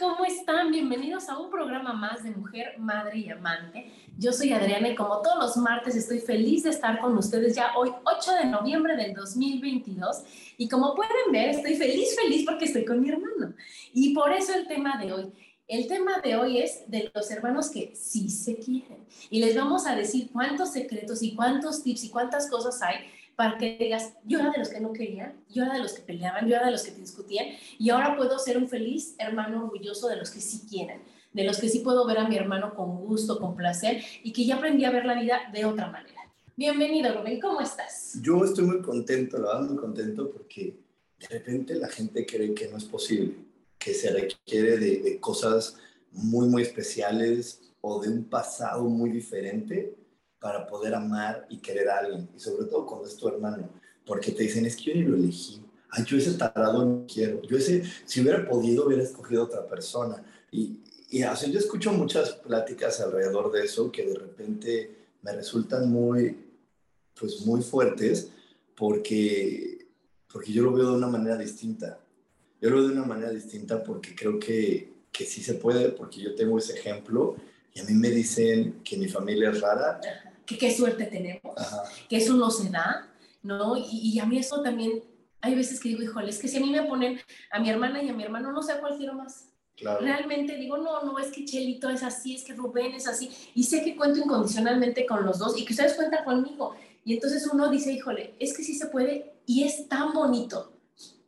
¿Cómo están? Bienvenidos a un programa más de Mujer, Madre y Amante. Yo soy Adriana y como todos los martes estoy feliz de estar con ustedes ya hoy 8 de noviembre del 2022 y como pueden ver estoy feliz, feliz porque estoy con mi hermano. Y por eso el tema de hoy. El tema de hoy es de los hermanos que sí se quieren. Y les vamos a decir cuántos secretos y cuántos tips y cuántas cosas hay para que digas, yo era de los que no querían, yo era de los que peleaban, yo era de los que te discutían y ahora puedo ser un feliz hermano orgulloso de los que sí quieren, de los que sí puedo ver a mi hermano con gusto, con placer y que ya aprendí a ver la vida de otra manera. Bienvenido, Rubén, ¿cómo estás? Yo estoy muy contento, la verdad, muy contento porque de repente la gente cree que no es posible, que se requiere de, de cosas muy, muy especiales o de un pasado muy diferente para poder amar y querer a alguien, y sobre todo cuando es tu hermano, porque te dicen, es que yo ni lo elegí, ay, yo ese tarado no quiero, yo ese, si hubiera podido, hubiera escogido otra persona. Y, y así yo escucho muchas pláticas alrededor de eso que de repente me resultan muy, pues muy fuertes, porque, porque yo lo veo de una manera distinta. Yo lo veo de una manera distinta porque creo que, que sí se puede, porque yo tengo ese ejemplo y a mí me dicen que mi familia es rara que qué suerte tenemos, que eso no se da, ¿no? Y, y, a mí eso también, hay veces que digo, híjole, es que si a mí me ponen a mi hermana y a mi hermano, no sé cuál quiero más. Claro. Realmente digo, no, no, es que Chelito es así, es que Rubén es así, y sé que cuento incondicionalmente con los dos y que ustedes cuentan conmigo. Y entonces uno dice, híjole, es que sí se puede y es tan bonito,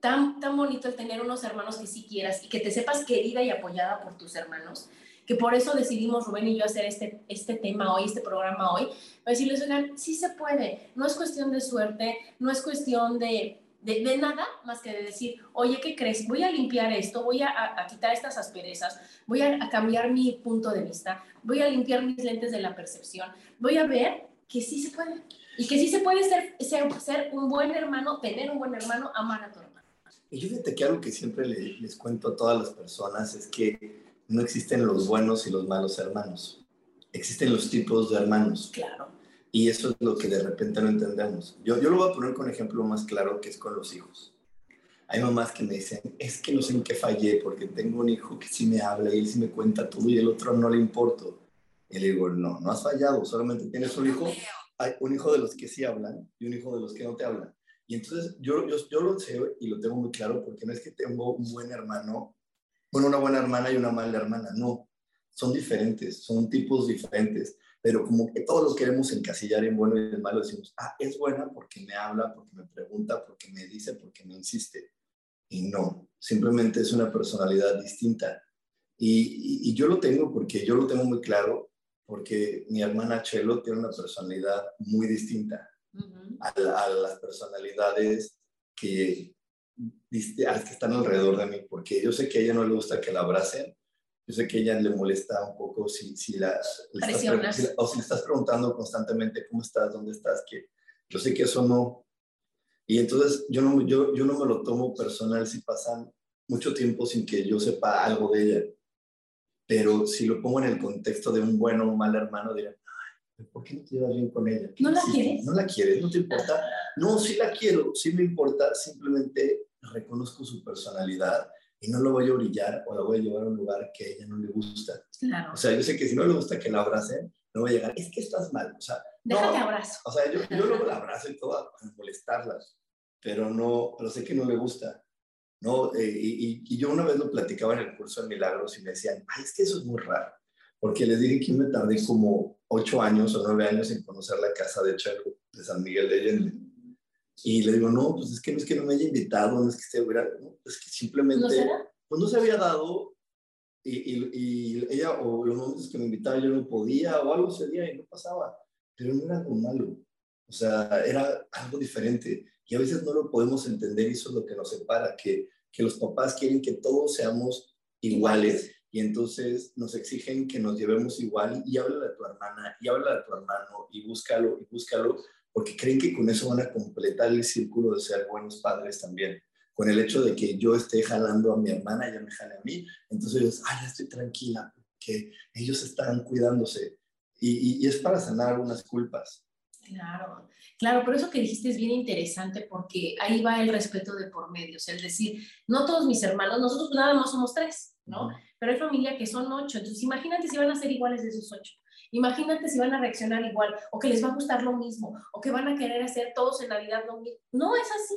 tan, tan bonito el tener unos hermanos que sí quieras y que te sepas querida y apoyada por tus hermanos que por eso decidimos Rubén y yo hacer este, este tema hoy, este programa hoy, para decirles, oigan, sí se puede, no es cuestión de suerte, no es cuestión de, de, de nada más que de decir, oye, ¿qué crees? Voy a limpiar esto, voy a, a quitar estas asperezas, voy a, a, cambiar mi punto de vista, voy a limpiar mis lentes de la percepción, voy a ver que sí se puede. Y que sí se puede ser, ser, ser un buen hermano, tener un buen hermano, amar a tu hermano. Y yo fíjate que algo que siempre les cuento a todas las personas es que no existen los buenos y los malos hermanos. Existen los tipos de hermanos. Claro. Y eso es lo que de repente no entendemos. Yo, yo lo voy a poner con ejemplo más claro, que es con los hijos. Hay mamás que me dicen, es que no sé en qué fallé, porque tengo un hijo que sí me habla y él sí me cuenta todo y el otro no le importo. Y le digo, no, no has fallado, solamente tienes un hijo, hay un hijo de los que sí hablan y un hijo de los que no te hablan. Y entonces yo, yo, yo lo sé y lo tengo muy claro porque no es que tengo un buen hermano bueno, una buena hermana y una mala hermana. No, son diferentes, son tipos diferentes, pero como que todos los queremos encasillar en bueno y en malo, decimos, ah, es buena porque me habla, porque me pregunta, porque me dice, porque me insiste. Y no, simplemente es una personalidad distinta. Y, y, y yo lo tengo porque yo lo tengo muy claro, porque mi hermana Chelo tiene una personalidad muy distinta uh -huh. a, la, a las personalidades que, a las que están alrededor de mí, porque yo sé que a ella no le gusta que la abracen, yo sé que a ella le molesta un poco si, si, la, le estás, si, o si le estás preguntando constantemente cómo estás, dónde estás, que yo sé que eso no. Y entonces yo no, yo, yo no me lo tomo personal si pasan mucho tiempo sin que yo sepa algo de ella. Pero si lo pongo en el contexto de un bueno o mal hermano, dirán, ¿por qué no te llevas bien con ella? ¿No la sí, quieres? No la quieres, no te importa. No, sí la quiero, sí me importa, simplemente reconozco su personalidad y no lo voy a brillar o la voy a llevar a un lugar que a ella no le gusta. Claro. O sea, yo sé que si no le gusta que la abracen, no voy a llegar, es que estás mal. O sea, déjate abrazo. O sea, yo, yo luego la abrazo y todo para molestarlas, pero no, pero sé que no le gusta. ¿no? Eh, y, y, yo una vez lo platicaba en el curso de milagros y me decían, ay, es que eso es muy raro, porque les dije que me tardé como ocho años o nueve años en conocer la casa de Chelo de San Miguel de Allende. Y le digo, no, pues es que no es que no me haya invitado, no es que esté, no, es que simplemente, ¿No pues no se había dado y, y, y, ella, o los momentos que me invitaba yo no podía, o algo sería y no pasaba, pero no era algo malo, o sea, era algo diferente y a veces no lo podemos entender y eso es lo que nos separa, que, que los papás quieren que todos seamos iguales y entonces nos exigen que nos llevemos igual y habla de tu hermana y habla de tu hermano y búscalo y búscalo porque creen que con eso van a completar el círculo de ser buenos padres también. Con el hecho de que yo esté jalando a mi hermana, ella me jale a mí, entonces ellos, ay, ya estoy tranquila, que ellos están cuidándose. Y, y, es para sanar algunas culpas. Claro, claro, pero eso que dijiste es bien interesante porque ahí va el respeto de por medio, es decir, no todos mis hermanos, nosotros nada más somos tres, ¿no? Pero hay familia que son ocho, entonces imagínate si van a ser iguales de esos ocho. Imagínate si van a reaccionar igual, o que les va a gustar lo mismo, o que van a querer hacer todos en Navidad lo mismo. No es así.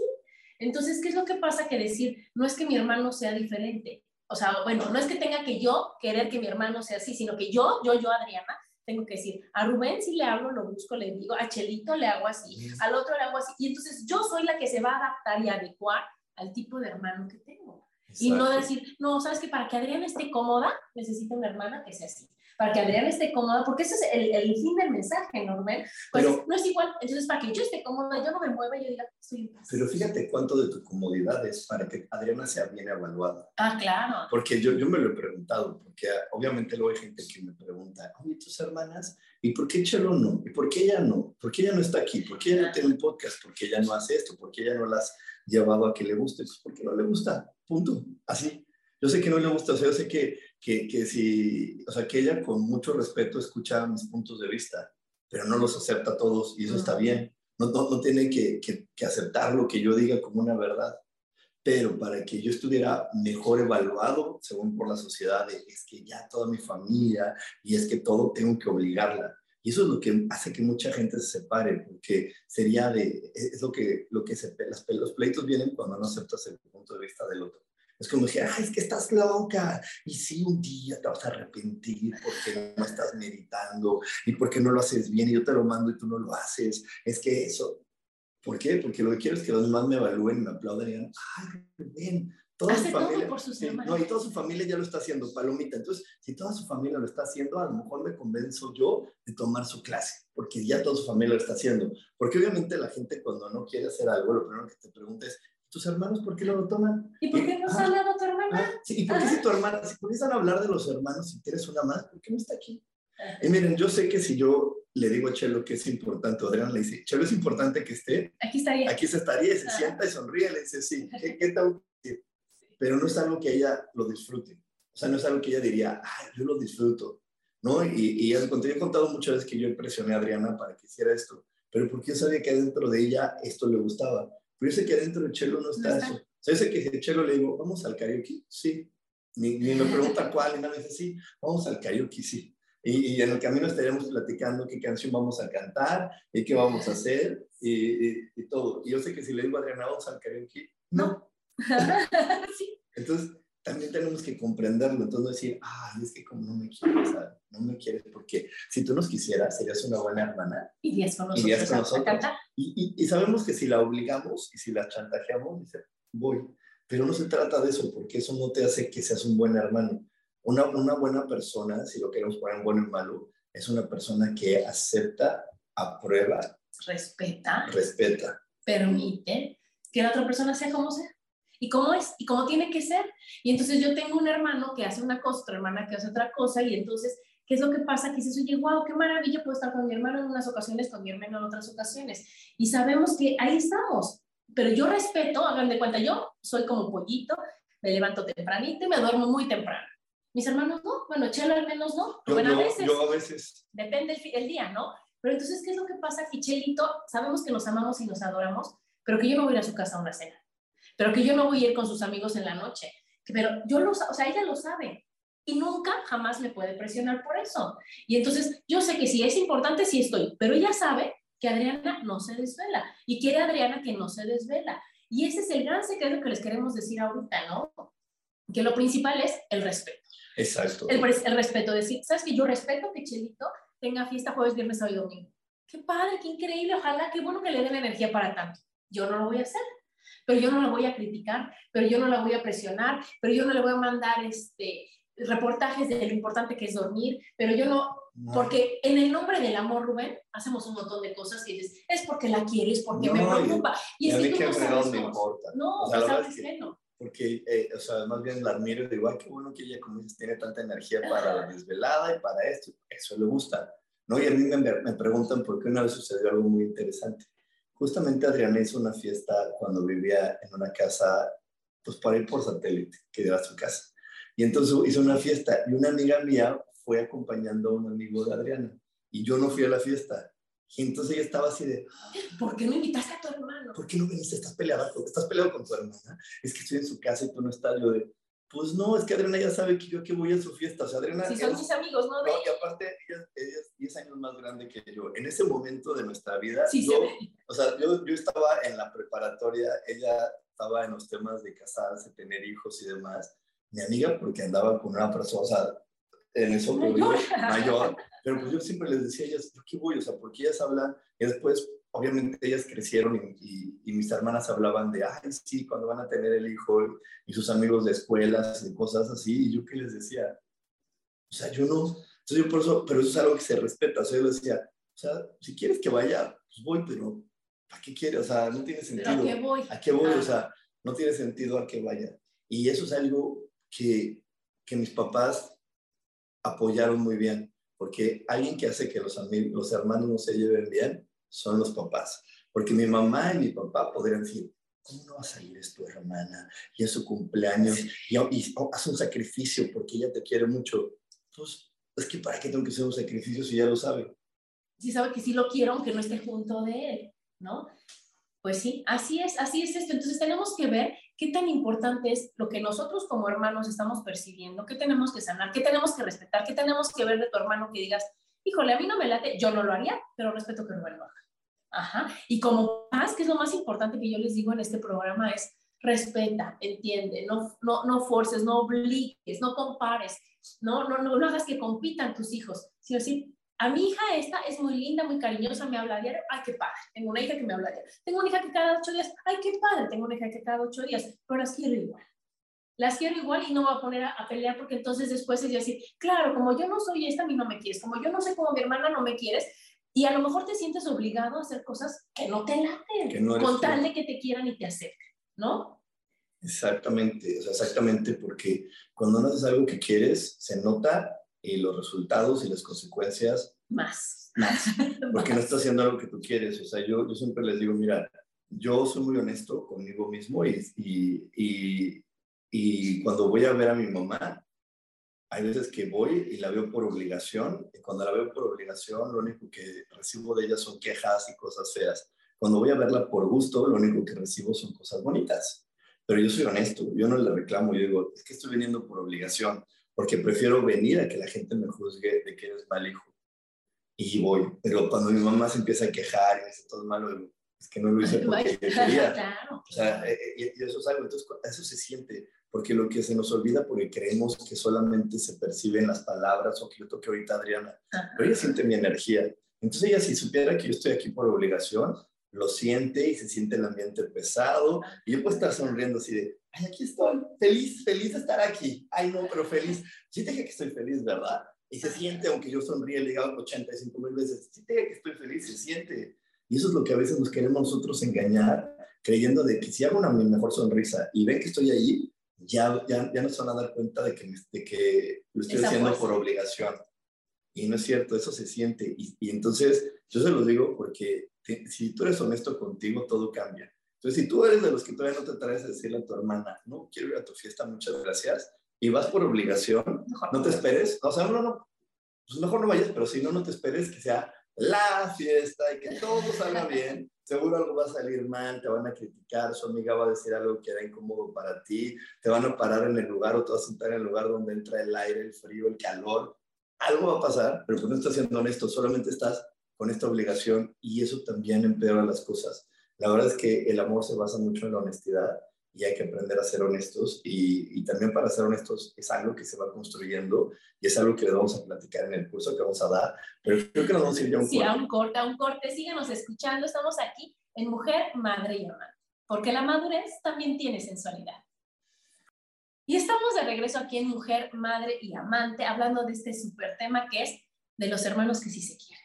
Entonces, ¿qué es lo que pasa? Que decir, no es que mi hermano sea diferente. O sea, bueno, no es que tenga que yo querer que mi hermano sea así, sino que yo, yo, yo, Adriana, tengo que decir, a Rubén si le hablo, lo busco, le digo, a Chelito le hago así, al otro le hago así. Y entonces yo soy la que se va a adaptar y adecuar al tipo de hermano que tengo. Y no decir, no, sabes que para que Adriana esté cómoda, necesita una hermana que sea así para que Adriana esté cómoda, porque ese es el, el fin del mensaje, Normal. Pues no es igual, entonces para que yo esté cómoda, yo no me mueva, yo diga, estoy en paz. Pero fíjate cuánto de tu comodidad es para que Adriana sea bien evaluada. Ah, claro. Porque yo, yo me lo he preguntado, porque obviamente luego hay gente que me pregunta, oye, tus hermanas, ¿y por qué Chelo no? ¿Y por qué ella no? ¿Por qué ella no está aquí? ¿Por qué ella no tiene un podcast? ¿Por qué ella no hace esto? ¿Por qué ella no las llevado a que le guste? Pues porque no le gusta, punto, así. Yo sé que no le gusta, o sea, yo sé que que, que si, o sea, que ella con mucho respeto escucha mis puntos de vista, pero no los acepta todos y eso está bien. No, no, no tiene que, que, que, aceptar lo que yo diga como una verdad. Pero para que yo estuviera mejor evaluado, según por la sociedad, es que ya toda mi familia y es que todo tengo que obligarla. Y eso es lo que hace que mucha gente se separe, porque sería de, es lo que, lo que se, los pleitos vienen cuando no aceptas el punto de vista del otro. Es como dije, ay, es que estás loca. Y sí, un día te vas a arrepentir porque no estás meditando y porque no lo haces bien y yo te lo mando y tú no lo haces. Es que eso. ¿Por qué? Porque lo que quiero es que los demás me evalúen me aplaudan y digan, ay, bien. Toda su familia, por no, y toda su familia ya lo está haciendo, palomita. Entonces, si toda su familia lo está haciendo, a lo mejor me convenzo yo de tomar su clase, porque ya toda su familia lo está haciendo. Porque obviamente la gente cuando no quiere hacer algo, lo primero que te pregunta es, tus hermanos, ¿por qué no lo toman? ¿Y por qué no has hablado tu hermana? sí, ¿Y por qué si tu hermana, si comienzan a hablar de los hermanos, si tienes una más, ¿por qué no está aquí? Y miren, yo sé que si yo le digo a Chelo que es importante, Adrián le dice, Chelo es importante que esté. Aquí estaría. Aquí se estaría, y se sienta y sonríe, le dice, sí, ¿qué, qué tal? Pero no es algo que ella lo disfrute. O sea, no es algo que ella diría, ay, yo lo disfruto. ¿No? Y, y yo he contado muchas veces que yo impresioné a Adriana para que hiciera esto, pero porque yo sabía que dentro de ella esto le gustaba. Pero yo sé que adentro de Chelo no está, eso. O sea, yo sé que si Chelo le digo, ¿vamos al karaoke? Sí. Ni, ni me pregunta cuál, y nada, me dice, sí, vamos al karaoke, sí. Y, y, en el camino estaríamos platicando qué canción vamos a cantar y qué vamos a hacer y, y, todo. Y yo sé que si le digo a Adriana, vamos al karaoke, no. sí. Entonces, también tenemos que comprenderlo, entonces no decir, ay, es que como no me quieres, no me quieres, porque si tú nos quisieras, serías una buena hermana. Irías con nosotros. Irías con nosotros. Y, y, sabemos que si la obligamos y si la chantajeamos, dice, voy. Pero no se trata de eso, porque eso no te hace que seas un buen hermano. Una, una buena persona, si lo queremos poner en bueno y malo, es una persona que acepta, aprueba, respeta, respeta, permite que la otra persona sea como sea y cómo es y cómo tiene que ser. Y entonces yo tengo un hermano que hace una cosa, otra hermana que hace otra cosa y entonces, ¿qué es lo que pasa? Que dices, oye, wow, qué maravilla, puedo estar con mi hermano en unas ocasiones, con mi hermano en otras ocasiones. Y sabemos que ahí estamos. Pero yo respeto, hagan de cuenta, yo soy como pollito, me levanto tempranito y me duermo muy temprano. Mis hermanos no, bueno, Chelo al menos no. Yo, bueno, a veces. Yo a veces. Depende el, día, ¿no? Pero entonces, ¿qué es lo que pasa? Que Chelito, sabemos que nos amamos y nos adoramos, pero que yo no voy a ir a su casa a una cena pero que yo no voy a ir con sus amigos en la noche, pero yo lo, o sea, ella lo sabe y nunca jamás me puede presionar por eso. Y entonces yo sé que si es importante, sí estoy, pero ella sabe que Adriana no se desvela y quiere Adriana que no se desvela. Y ese es el gran secreto que les queremos decir ahorita, ¿no? Que lo principal es el respeto. Exacto. El, el respeto, decir, ¿sabes que Yo respeto que Chelito tenga fiesta jueves, viernes, sábado y domingo. Qué padre, qué increíble, ojalá, qué bueno que le den energía para tanto. Yo no lo voy a hacer, pero yo no la voy a criticar, pero yo no la voy a presionar, pero yo no le voy a mandar este, reportajes de lo importante que es dormir, pero yo no, porque en el nombre del amor, Rubén, hacemos un montón de cosas que dices, es porque la quiero, es porque me preocupa. Y, es que tú no sabes me importa. No, o sea, sabes que, no. Porque, eh, o sea, más bien la admiro y digo, ay, qué bueno que ella, como dices, tiene tanta energía para la desvelada y para esto, eso le gusta. ¿no? Y a mí me, me preguntan por qué una vez sucedió algo muy interesante. Justamente Adriana hizo una fiesta cuando vivía en una casa, pues para ir por satélite, que era su casa. Y entonces hizo una fiesta y una amiga mía fue acompañando a un amigo de Adriana y yo no fui a la fiesta. Y entonces ella estaba así de, ¿por qué no invitaste a tu hermano? ¿Por qué no viniste? ¿Estás peleada? ¿Estás peleado con tu hermana? Es que estoy en su casa y tú no estás. Yo de, pues no, es que Adriana ya sabe que yo que voy a su fiesta. O sea, Adriana... Sí, son mis amigos, ¿no? no y aparte, ella, es 10 años más grande que yo. En ese momento de nuestra vida, sí, yo, o sea, yo, yo estaba en la preparatoria, ella estaba en los temas de casarse, tener hijos y demás mi amiga porque andaba con una persona, o sea, en eso mayor. mayor, pero pues yo siempre les decía a ellas, ¿por qué voy? O sea, porque ellas hablan, y después, obviamente, ellas crecieron y, y, mis hermanas hablaban de, ay, sí, cuando van a tener el hijo y sus amigos de escuelas y cosas así, y yo qué les decía, o sea, yo no, entonces yo por eso, pero eso es algo que se respeta, o sea, yo les decía, o sea, si quieres que vaya, pues voy, pero ¿para qué quieres? O sea, no tiene sentido. ¿A qué voy? ¿A qué voy? O sea, no tiene sentido a que vaya. Y eso es algo que, que mis papás apoyaron muy bien, porque alguien que hace que los, los hermanos no se lleven bien son los papás. Porque mi mamá y mi papá podrían decir, ¿cómo no va a salir es tu hermana? Y es su cumpleaños, y, y hace un sacrificio porque ella te quiere mucho. Pues, es que ¿para qué tengo que hacer un sacrificio si ya lo sabe? Sí sabe que sí lo quiero, aunque no esté junto de él, ¿no? Pues sí, así es, así es esto. Entonces tenemos que ver qué tan importante es lo que nosotros como hermanos estamos percibiendo, qué tenemos que sanar, qué tenemos que respetar, qué tenemos que ver de tu hermano que digas, híjole, a mí no me late, yo no lo haría, pero respeto que Rubén lo haga. Ajá. Y como más, que es lo más importante que yo les digo en este programa, es respeta, entiende, no, no, no forces, no obligues, no compares, no, no, no, no hagas que compitan tus hijos, sino decir, a mi hija esta es muy linda, muy cariñosa, me habla diario, ay, qué padre. Tengo una hija que me habla diario. Tengo una hija que cada ocho días, ay, qué padre. Tengo una hija que cada ocho días, pero las quiero igual. Las quiero igual y no voy a poner a, pelear porque entonces después es decir, claro, como yo no soy esta, a mí no me quieres. Como yo no sé cómo mi hermana no me quieres. Y a lo mejor te sientes obligado a hacer cosas que no te laten, con tal de que te quieran y te acepten, ¿no? Exactamente, o sea, exactamente, porque cuando no haces algo que quieres, se nota y los resultados y las consecuencias más. Más. Porque no estás haciendo algo que tú quieres. O sea, yo, yo siempre les digo, mira, yo soy muy honesto conmigo mismo y, y, y, cuando voy a ver a mi mamá, hay veces que voy y la veo por obligación, y cuando la veo por obligación, lo único que recibo de ella son quejas y cosas feas. Cuando voy a verla por gusto, lo único que recibo son cosas bonitas. Pero yo soy honesto, yo no le reclamo, yo digo, es que estoy viniendo por obligación porque prefiero venir a que la gente me juzgue de que eres mal hijo. Y voy, pero cuando mi mamá se empieza a quejar y dice todo es malo, es que no lo hice porque quería. Claro. O sea, eh, eh, y, eso es algo, entonces eso se siente, porque lo que se nos olvida, porque creemos que solamente se perciben las palabras, o que yo toque ahorita Adriana, pero ella siente mi energía. Entonces ella si supiera que yo estoy aquí por obligación, lo siente y se siente el ambiente pesado, y yo puedo estar sonriendo así de, ay, aquí estoy, feliz, feliz de estar aquí. Ay, no, pero feliz. Sí te dije que estoy feliz, ¿verdad? Y se siente, aunque yo sonríe, le diga 85 mil veces, sí te dije que estoy feliz, se siente. Y eso es lo que a veces nos queremos nosotros engañar, creyendo de que si hago una mejor sonrisa y ven que estoy ahí, ya, ya, ya no se van a dar cuenta de que, de que lo estoy haciendo por obligación. Y no es cierto, eso se siente. Y, y entonces, yo se lo digo porque si tú eres honesto contigo, todo cambia. Entonces, si tú eres de los que todavía no te atreves a decirle a tu hermana, no quiero ir a tu fiesta, muchas gracias, y vas por obligación, no te esperes, o sea, no, no, pues mejor no vayas, pero si no, no te esperes que sea la fiesta y que todo salga bien, seguro algo va a salir mal, te van a criticar, su amiga va a decir algo que era incómodo para ti, te van a parar en el lugar o te vas a sentar en el lugar donde entra el aire, el frío, el calor. Algo va a pasar, pero pues no estás siendo honesto, solamente estás con esta obligación y eso también empeora las cosas. La verdad es que el amor se basa mucho en la honestidad y hay que aprender a ser honestos y, y, también para ser honestos es algo que se va construyendo y es algo que le vamos a platicar en el curso que vamos a dar, pero creo que nos vamos a ir ya un sí, corte. a un corte, a un corte, síganos escuchando, estamos aquí en Mujer, Madre y Amante, porque la madurez también tiene sensualidad. Y estamos de regreso aquí en Mujer, Madre y Amante, hablando de este súper tema que es de los hermanos que sí se quieren.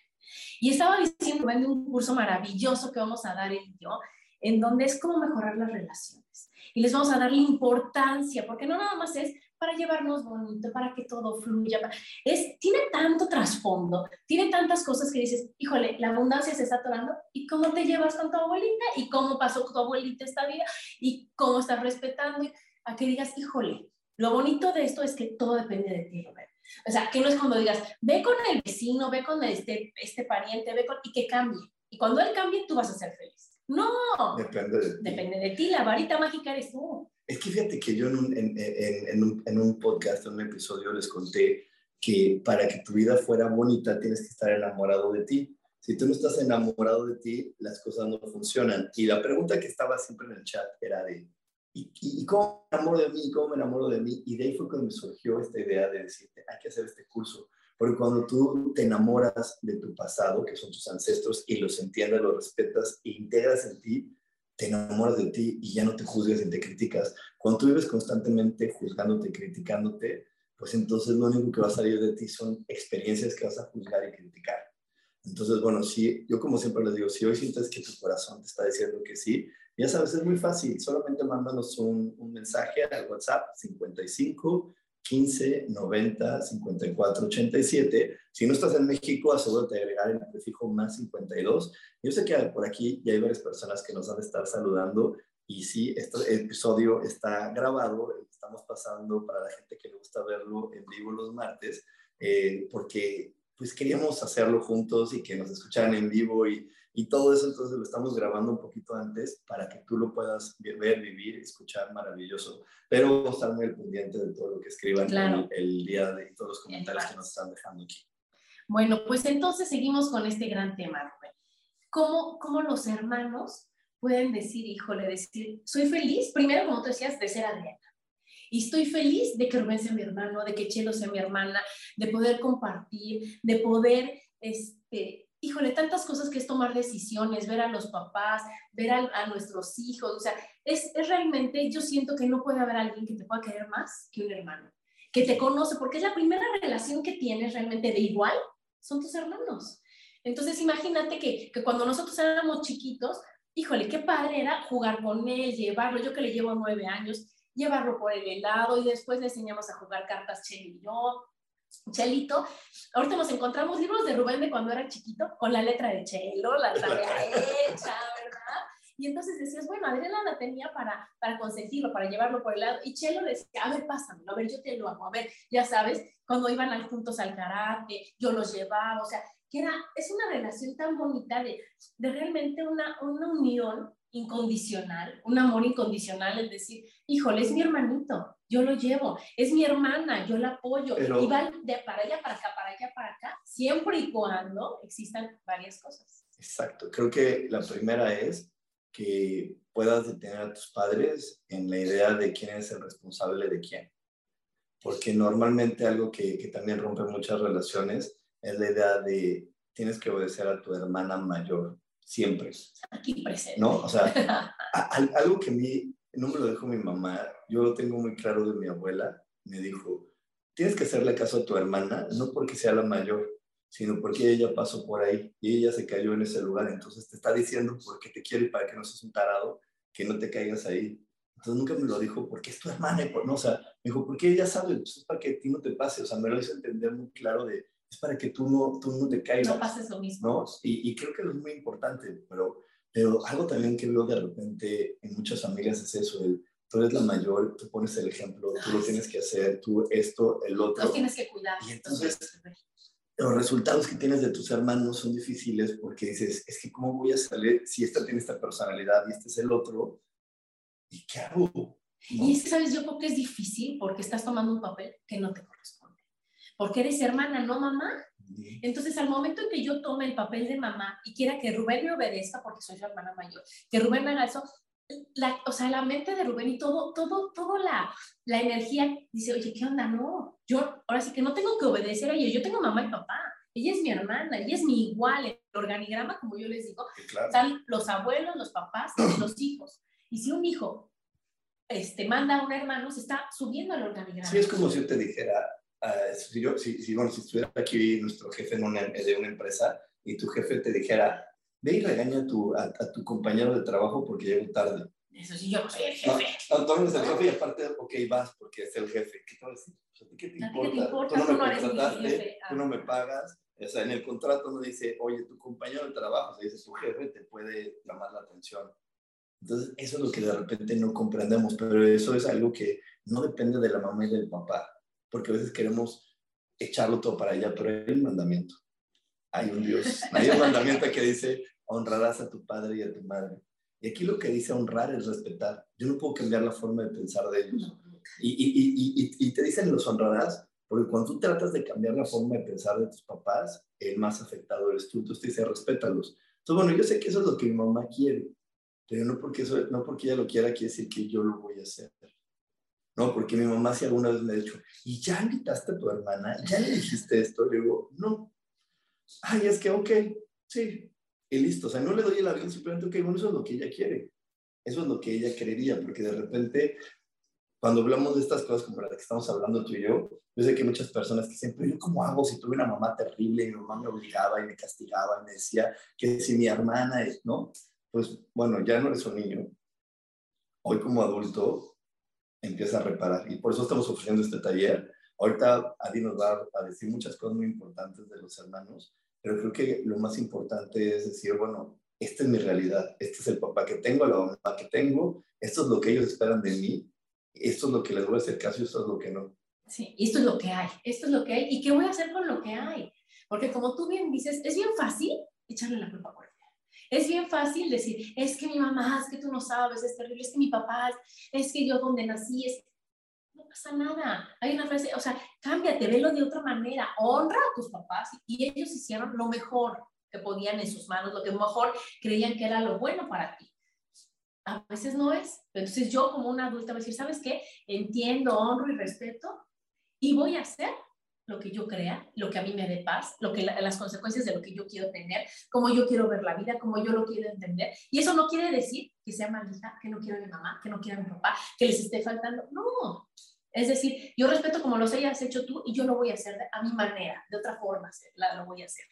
Y estaba diciendo de un curso maravilloso que vamos a dar él y yo, en donde es cómo mejorar las relaciones. Y les vamos a darle importancia, porque no nada más es para llevarnos bonito, para que todo fluya. Es, tiene tanto trasfondo, tiene tantas cosas que dices, híjole, la abundancia se está atorando. ¿Y cómo te llevas con tu abuelita? ¿Y cómo pasó tu abuelita esta vida? ¿Y cómo estás respetando? A que digas, híjole, lo bonito de esto es que todo depende de ti, Roberto. O sea, que no es cuando digas, ve con el vecino, ve con este, este pariente, ve con... y que cambie. Y cuando él cambie, tú vas a ser feliz. No. Depende de ti. Depende de ti. La varita mágica eres tú. Es que fíjate que yo en un, en, en, un, en un podcast, en un episodio, les conté que para que tu vida fuera bonita tienes que estar enamorado de ti. Si tú no estás enamorado de ti, las cosas no funcionan. Y la pregunta que estaba siempre en el chat era de, ¿Y, y, cómo me enamoro de mí? ¿Cómo me enamoro de mí? Y de ahí fue cuando me surgió esta idea de decirte, hay que hacer este curso. Porque cuando tú te enamoras de tu pasado, que son tus ancestros, y los entiendes, los respetas e integras en ti, te enamoras de ti y ya no te juzgas y te criticas. Cuando tú vives constantemente juzgándote, criticándote, pues entonces lo único que va a salir de ti son experiencias que vas a juzgar y criticar. Entonces, bueno, sí, yo como siempre les digo, si hoy sientes que tu corazón te está diciendo que sí, ya sabes, es muy fácil, solamente mándanos un, un mensaje al WhatsApp 55 15 90 54 87. Si no estás en México, asegúrate de agregar el prefijo más 52. Yo sé que por aquí ya hay varias personas que nos van a estar saludando y sí, este episodio está grabado, estamos pasando para la gente que le gusta verlo en vivo los martes, eh, porque pues queríamos hacerlo juntos y que nos escucharan en vivo y y todo eso entonces lo estamos grabando un poquito antes para que tú lo puedas ver, vivir, escuchar maravilloso. Pero vamos a estar muy pendiente de todo lo que escriban el, día de todos los comentarios que nos están dejando aquí. Bueno, pues entonces seguimos con este gran tema, Rubén. ¿Cómo, ¿Cómo los hermanos pueden decir, híjole, decir, soy feliz, primero como tú decías, de ser Adriana. Y estoy feliz de que Rubén sea mi hermano, de que Chelo sea mi hermana, de poder compartir, de poder este, híjole, tantas cosas que es tomar decisiones, ver a los papás, ver a, nuestros hijos, o sea, es, es, realmente, yo siento que no puede haber alguien que te pueda querer más que un hermano, que te conoce, porque es la primera relación que tienes realmente de igual, son tus hermanos. Entonces, imagínate que, que cuando nosotros éramos chiquitos, híjole, qué padre era jugar con él, llevarlo, yo que le llevo nueve años, llevarlo por el helado y después le enseñamos a jugar cartas Chelo y yo, Chelito, ahorita nos encontramos libros de Rubén de cuando era chiquito con la letra de Chelo, la tarea hecha, ¿verdad? Y entonces decías, bueno, Adriana la tenía para, para consentirlo, para llevarlo por el lado. Y Chelo decía, a ver, pásamelo, a ver, yo te lo hago, a ver, ya sabes, cuando iban al, juntos al karate, yo los llevaba, o sea, que era, es una relación tan bonita de, de realmente una, una unión incondicional, un amor incondicional, es decir, híjole, es mi hermanito, yo lo llevo, es mi hermana, yo la apoyo, y van de para allá, para acá, para allá, para acá, siempre y cuando existan varias cosas. Exacto, creo que la primera es que puedas detener a tus padres en la idea de quién es el responsable de quién. Porque normalmente algo que, que también rompe muchas relaciones es la idea de tienes que obedecer a tu hermana mayor siempre. Aquí presente. ¿No? O sea, algo que a mí no me lo dijo mi mamá, yo lo tengo muy claro de mi abuela, me dijo, tienes que hacerle caso a tu hermana, no porque sea la mayor, sino porque ella pasó por ahí y ella se cayó en ese lugar, entonces te está diciendo porque te quiere y para que no seas un tarado, que no te caigas ahí. Entonces nunca me lo dijo porque es tu hermana, y no, o sea, me dijo, porque ella sabe, entonces para que a ti no te pase, o sea, me lo hizo entender muy claro de, es para que tú no, tú no te caigas. No pases lo mismo. ¿no? Y, y, creo que es muy importante, pero, pero algo también que veo de repente en muchas familias es eso, el, tú eres la mayor, tú pones el ejemplo, tú lo tienes que hacer, tú esto, el otro. Lo tienes que cuidar. Y entonces, los resultados que tienes de tus hermanos son difíciles porque dices, es que cómo voy a salir si esta tiene esta personalidad y este es el otro, ¿y qué hago? Y es que, ¿sabes? Yo creo que es difícil porque estás tomando un papel que no te corresponde. Porque eres hermana, no mamá. Entonces, al momento en que yo tome el papel de mamá y quiera que Rubén me obedezca, porque soy su hermana mayor, que Rubén me haga eso, la, o sea, la mente de Rubén y todo, todo, todo la, la energía dice, oye, ¿qué onda? No, yo ahora sí que no tengo que obedecer a ella, yo tengo mamá y papá, ella es mi hermana, ella es mi igual, el organigrama, como yo les digo, están los abuelos, los papás los hijos. Y si un hijo este, manda a un hermano, se está subiendo al organigrama. Sí, es como si yo te dijera, uh, si, yo, si, si, bueno, si estuviera aquí nuestro jefe en una, de una empresa y tu jefe te dijera, ve y regaña a tu, a, tu compañero de trabajo porque llegó tarde. Eso sí, yo no soy el jefe. No, no eres el jefe y aparte, ok, vas porque es el jefe. ¿Qué te va a decir? ¿Qué te importa? ¿Qué te importa? Tú no, me contrataste, tú no me pagas. O sea, en el contrato no dice, oye, tu compañero de trabajo, o sea, dice, tu jefe te puede llamar la atención. Entonces, eso es lo que de repente no comprendemos, pero eso es algo que no depende de la mamá y del papá, porque a veces queremos echarlo todo para allá, pero hay un mandamiento. Hay un Dios, hay un mandamiento que dice, honrarás a tu padre y a tu madre. Y aquí lo que dice honrar es respetar. Yo no puedo cambiar la forma de pensar de ellos. Y, y, y, y, te dicen los honrarás, porque cuando tú tratas de cambiar la forma de pensar de tus papás, el más afectado eres tú. Entonces te dice, respétalos. Entonces, bueno, yo sé que eso es lo que mi mamá quiere, pero no porque, eso, no porque ella lo quiera, quiere decir que yo lo voy a hacer. No, porque mi mamá si alguna vez me ha dicho, ¿y ya invitaste a tu hermana? ¿Ya le dijiste esto? Le digo, no. Ay, es que, ok, sí, y listo. O sea, no le doy el avión, simplemente, ok, bueno, eso es lo que ella quiere. Eso es lo que ella querería, porque de repente, cuando hablamos de estas cosas como las que estamos hablando tú y yo, yo sé que hay muchas personas que pero yo cómo hago si tuve una mamá terrible y mi mamá me obligaba y me castigaba y me decía que si mi hermana es, ¿no? Pues bueno, ya no eres un niño. Hoy como adulto empieza a reparar y por eso estamos ofreciendo este taller. Ahorita Adi nos va a decir muchas cosas muy importantes de los hermanos, pero creo que lo más importante es decir, bueno, esta es mi realidad, este es el papá que tengo, la mamá que tengo, esto es lo que ellos esperan de mí, esto es lo que les voy a hacer caso y esto es lo que no. Sí, esto es lo que hay, esto es lo que hay, ¿y qué voy a hacer con lo que hay? Porque como tú bien dices, es bien fácil echarle la culpa a. Es bien fácil decir, es que mi mamá, es que tú no sabes, es terrible, es que mi papá, es que yo donde nací, es no pasa nada. Hay una frase, o sea, cámbiate, velo de otra manera, honra a tus papás y ellos hicieron lo mejor que podían en sus manos, lo que mejor creían que era lo bueno para ti. A veces no es. Entonces yo como una adulta voy a decir, ¿sabes qué? Entiendo, honro y respeto y voy a hacer lo que yo crea, lo que a mí me dé paz, lo que las consecuencias de lo que yo quiero tener, cómo yo quiero ver la vida, cómo yo lo quiero entender. Y eso no quiere decir que sea maldita, que no quiera a mi mamá, que no quiera a mi papá, que les esté faltando. No, es decir, yo respeto como los hayas hecho tú y yo lo voy a hacer a mi manera, de otra forma lo voy a hacer,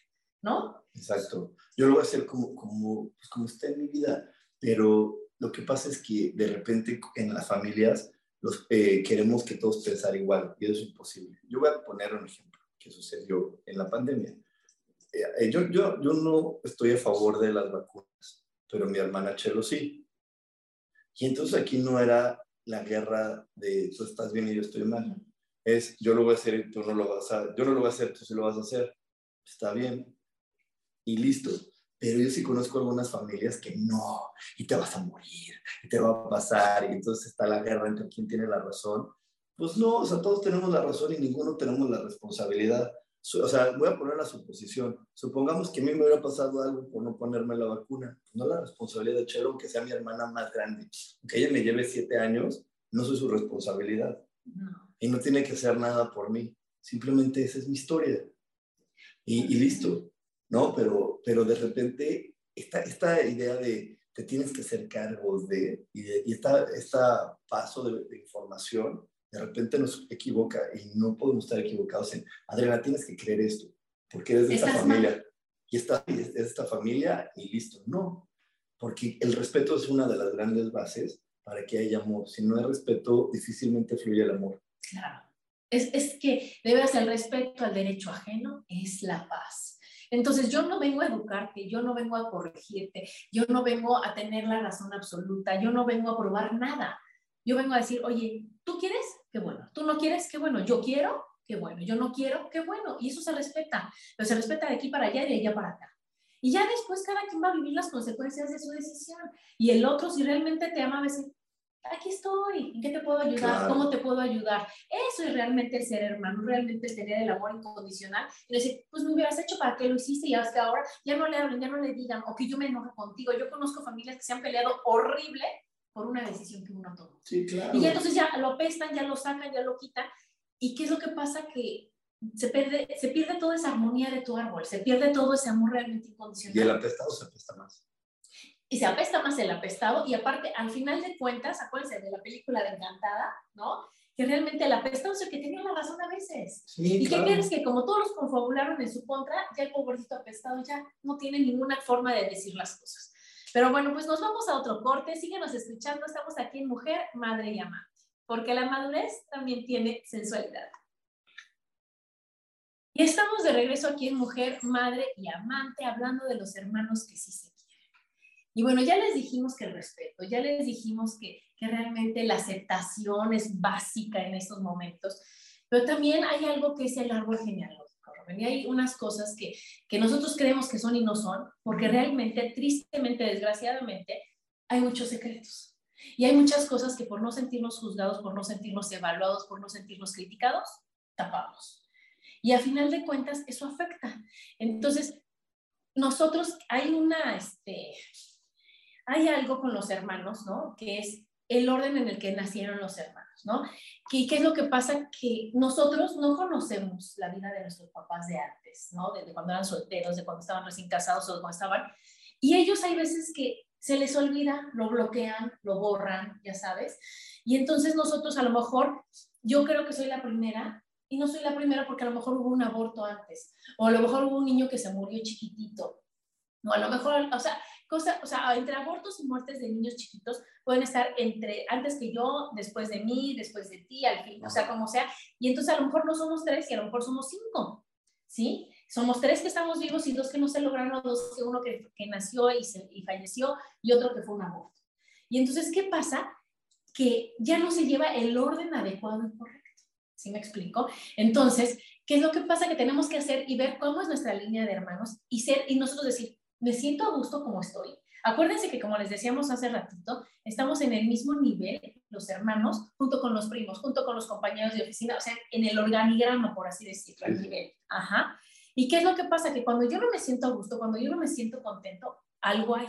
¿no? Exacto. Yo lo voy a hacer como, como, pues como está en mi vida, pero lo que pasa es que de repente en las familias los, eh, queremos que todos pensar igual y eso es imposible. Yo voy a poner un ejemplo que sucedió en la pandemia. Eh, yo, yo, yo no estoy a favor de las vacunas, pero mi hermana Chelo sí. Y entonces aquí no era la guerra de tú estás bien y yo estoy mal. Es yo lo voy a hacer y tú no lo vas a Yo no lo voy a hacer, tú sí lo vas a hacer. Está bien. Y listo. Pero yo sí conozco algunas familias que no, y te vas a morir, y te va a pasar, y entonces está la guerra entre quién tiene la razón. Pues no, o sea, todos tenemos la razón y ninguno tenemos la responsabilidad. O sea, voy a poner la suposición. Supongamos que a mí me hubiera pasado algo por no ponerme la vacuna. No la responsabilidad de Chelo, aunque sea mi hermana más grande. Aunque ella me lleve siete años, no soy su responsabilidad. Y no tiene que hacer nada por mí. Simplemente esa es mi historia. Y, y listo. ¿No? Pero, pero de repente, esta, esta idea de te tienes que hacer cargo de, y, de, y esta, esta paso de, de información, de repente nos equivoca y no podemos estar equivocados en, Adriana, tienes que creer esto, porque eres de esta familia. Y esta, es de esta familia y listo. No, porque el respeto es una de las grandes bases para que haya amor. Si no hay respeto, difícilmente fluye el amor. Claro. Es, es que debes el respeto al derecho ajeno, es la paz. Entonces yo no vengo a educarte, yo no vengo a corregirte, yo no vengo a tener la razón absoluta, yo no vengo a probar nada. Yo vengo a decir, oye, ¿tú quieres? Qué bueno. ¿Tú no quieres? Qué bueno. Yo quiero, qué bueno. Yo no quiero, qué bueno. Y eso se respeta. Pero se respeta de aquí para allá y de allá para acá. Y ya después cada quien va a vivir las consecuencias de su decisión. Y el otro, si realmente te ama, va a decir, aquí estoy, ¿en qué te puedo ayudar? ¿Cómo te puedo ayudar? Eso es realmente ser hermano, realmente tener el amor incondicional. Y decir, pues me hubieras hecho para qué lo hiciste y hasta ahora ya no le hablen, ya no le digan, o que yo me enojo contigo. Yo conozco familias que se han peleado horrible por una decisión que uno tomó. Sí, claro. Y entonces ya lo pestan, ya lo sacan, ya lo quitan. ¿Y qué es lo que pasa? Que se pierde, se pierde toda esa armonía de tu árbol, se pierde todo ese amor realmente incondicional. Y el apestado se apesta más y se apesta más el apestado y aparte, al final de cuentas, acuérdense de la película de Encantada, ¿no? Que realmente el apestado es el que tenía la razón a veces. Sí, ¿Y qué crees? Que como todos los confabularon en su contra, ya el pobrecito apestado ya no tiene ninguna forma de decir las cosas. Pero bueno, pues nos vamos a otro corte, síguenos escuchando, estamos aquí en Mujer, Madre y Amante, porque la madurez también tiene sensualidad. Y estamos de regreso aquí en Mujer, Madre y Amante, hablando de los hermanos que sí se y bueno, ya les dijimos que el respeto, ya les dijimos que, que realmente la aceptación es básica en estos momentos, pero también hay algo que es el árbol genealógico, Y hay unas cosas que, que nosotros creemos que son y no son, porque realmente, tristemente, desgraciadamente, hay muchos secretos. Y hay muchas cosas que por no sentirnos juzgados, por no sentirnos evaluados, por no sentirnos criticados, tapamos. Y a final de cuentas, eso afecta. Entonces, nosotros, hay una, este, hay algo con los hermanos, ¿no? Que es el orden en el que nacieron los hermanos, ¿no? ¿Y qué es lo que pasa? Que nosotros no conocemos la vida de nuestros papás de antes, ¿no? De, cuando eran solteros, de cuando estaban recién casados o de cuando estaban. Y ellos hay veces que se les olvida, lo bloquean, lo borran, ya sabes. Y entonces nosotros a lo mejor, yo creo que soy la primera y no soy la primera porque a lo mejor hubo un aborto antes, o a lo mejor hubo un niño que se murió chiquitito, o a lo mejor, o sea, cosa, o sea, entre abortos y muertes de niños chiquitos pueden estar entre antes que yo, después de mí, después de ti, al fin, o sea, como sea. Y entonces a lo mejor no somos tres y a lo mejor somos cinco, ¿sí? Somos tres que estamos vivos y dos que no se lograron, dos que uno que, que nació y, se, y falleció y otro que fue un aborto. Y entonces, ¿qué pasa? Que ya no se lleva el orden adecuado y correcto. ¿Sí me explico? Entonces, ¿qué es lo que pasa? Que tenemos que hacer y ver cómo es nuestra línea de hermanos y ser, y nosotros decir, me siento a gusto como estoy. Acuérdense que, como les decíamos hace ratito, estamos en el mismo nivel, los hermanos, junto con los primos, junto con los compañeros de oficina, o sea, en el organigrama, por así decirlo, el nivel. Ajá. ¿Y qué es lo que pasa? Que cuando yo no me siento a gusto, cuando yo no me siento contento, algo hay.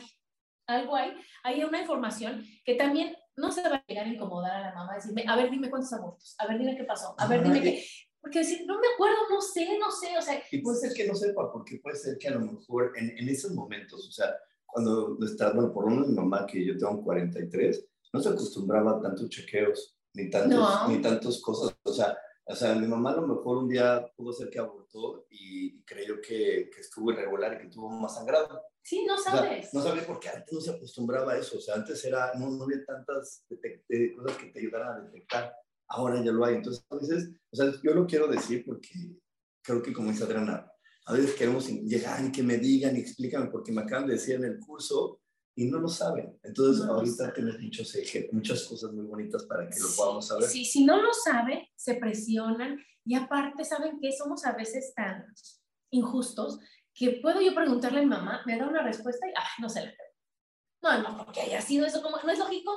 Algo hay. Hay una información que también no se va a llegar a incomodar a la mamá, decirme, a ver, dime cuántos abortos, a ver, dime qué pasó, a ver, dime qué. Porque decir, no me acuerdo, no sé, no sé, o sea... Y puede ser que no sepa, porque puede ser que a lo mejor en, en esos momentos, o sea, cuando está, bueno, por lo menos mi mamá, que yo tengo 43, no se acostumbraba a tantos chequeos, ni tantos, ni tantos cosas, o sea, o sea, mi mamá a lo mejor un día pudo ser que abortó y, creyó que, que, estuvo irregular y que tuvo más sangrado. Sí, no sabes. no sabes porque antes no se acostumbraba a eso, o sea, antes era, no, no había tantas cosas que te ayudaran a detectar ahora ya lo hay. Entonces, a veces, o sea, yo lo quiero decir porque creo que como dice Adriana, a veces queremos llegar y que me digan y explícame porque me acaban de decir en el curso y no lo saben. Entonces, ahorita tienes muchos muchas cosas muy bonitas para que lo podamos saber. Sí, si no lo saben, se presionan y aparte saben que somos a veces tan injustos que puedo yo preguntarle a mi mamá, me da una respuesta y, ah, no se la creo. No, no, porque haya sido eso, como, ¿no es lógico?